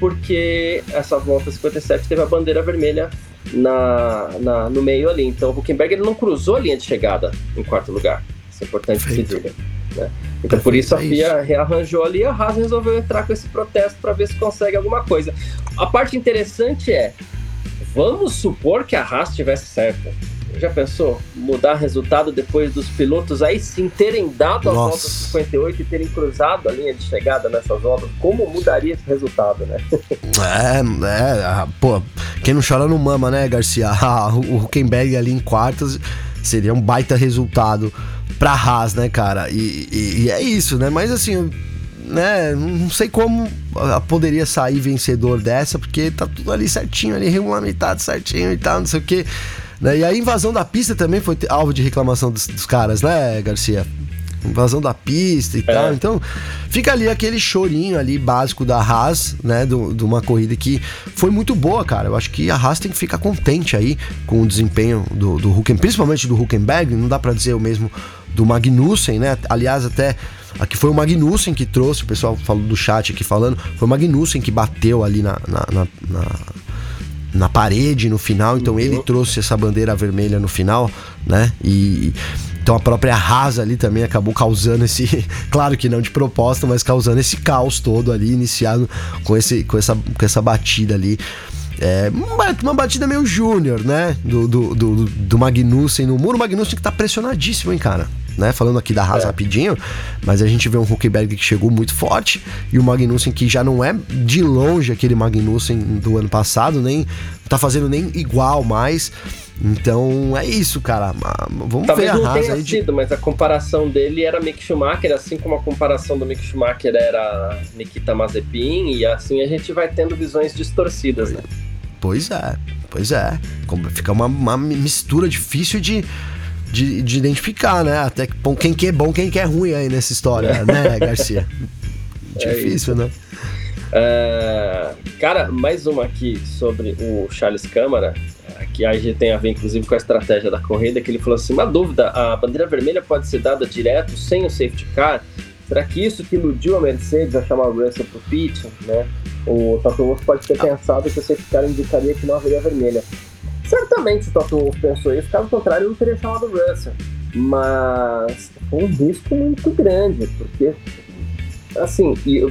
porque essa volta 57 teve a bandeira vermelha na, na no meio ali. Então o Huckenberg ele não cruzou a linha de chegada em quarto lugar. Isso é importante se diga. Né? Então por isso a é FIA rearranjou ali e a Haas resolveu entrar com esse protesto para ver se consegue alguma coisa. A parte interessante é, vamos supor que a Haas tivesse certa. Já pensou? Mudar resultado depois dos pilotos aí sim terem dado a volta 58 e terem cruzado a linha de chegada nessas voltas? Como mudaria esse resultado, né? É, é, pô, quem não chora não mama, né, Garcia? *laughs* o Huckenberg ali em quartas seria um baita resultado pra Haas, né, cara? E, e, e é isso, né? Mas assim, né, não sei como poderia sair vencedor dessa, porque tá tudo ali certinho, ali regulamentado certinho e tal, não sei o que. Né? E a invasão da pista também foi alvo de reclamação dos, dos caras, né, Garcia? invasão da pista e é. tal. Então, fica ali aquele chorinho ali básico da Haas, né? De uma corrida que foi muito boa, cara. Eu acho que a Haas tem que ficar contente aí com o desempenho do, do Hucken, principalmente do Huckenberg. Não dá para dizer o mesmo do Magnussen, né? Aliás, até aqui foi o Magnussen que trouxe, o pessoal falou do chat aqui falando, foi o Magnussen que bateu ali na, na, na, na na parede no final, então ele uhum. trouxe essa bandeira vermelha no final, né? E então a própria Haas ali também acabou causando esse, *laughs* claro que não de propósito, mas causando esse caos todo ali, iniciado com, esse, com, essa, com essa batida ali. É, uma batida meio júnior, né? Do, do, do, do Magnussen no muro. O Magnussen que tá pressionadíssimo, hein, cara? Né? Falando aqui da Haas é. rapidinho, mas a gente vê um Huckenberg que chegou muito forte e o Magnussen que já não é de longe aquele Magnussen do ano passado, nem tá fazendo nem igual mais. Então é isso, cara. Vamos Talvez ver a Haas tenha aí sido, de... mas a comparação dele era Mick Schumacher, assim como a comparação do Mick Schumacher era Nikita Mazepin, e assim a gente vai tendo visões distorcidas, né? Pois é, pois é. Fica uma, uma mistura difícil de, de, de, identificar, né? Até quem que é bom, quem que é ruim aí nessa história, é. né, Garcia? *laughs* É difícil, né? Uh, cara, mais uma aqui sobre o Charles Câmara, que aí tem a ver inclusive com a estratégia da corrida, que ele falou assim, uma dúvida, a bandeira vermelha pode ser dada direto sem o safety car? Será que isso que iludiu a Mercedes a chamar o Russell pro pit, né? O Toto Wolff pode ter pensado que o safety car indicaria que não haveria vermelha. Certamente o Toto pensou isso, caso contrário, não teria chamado o Russell. Mas foi um risco muito grande, porque, assim, e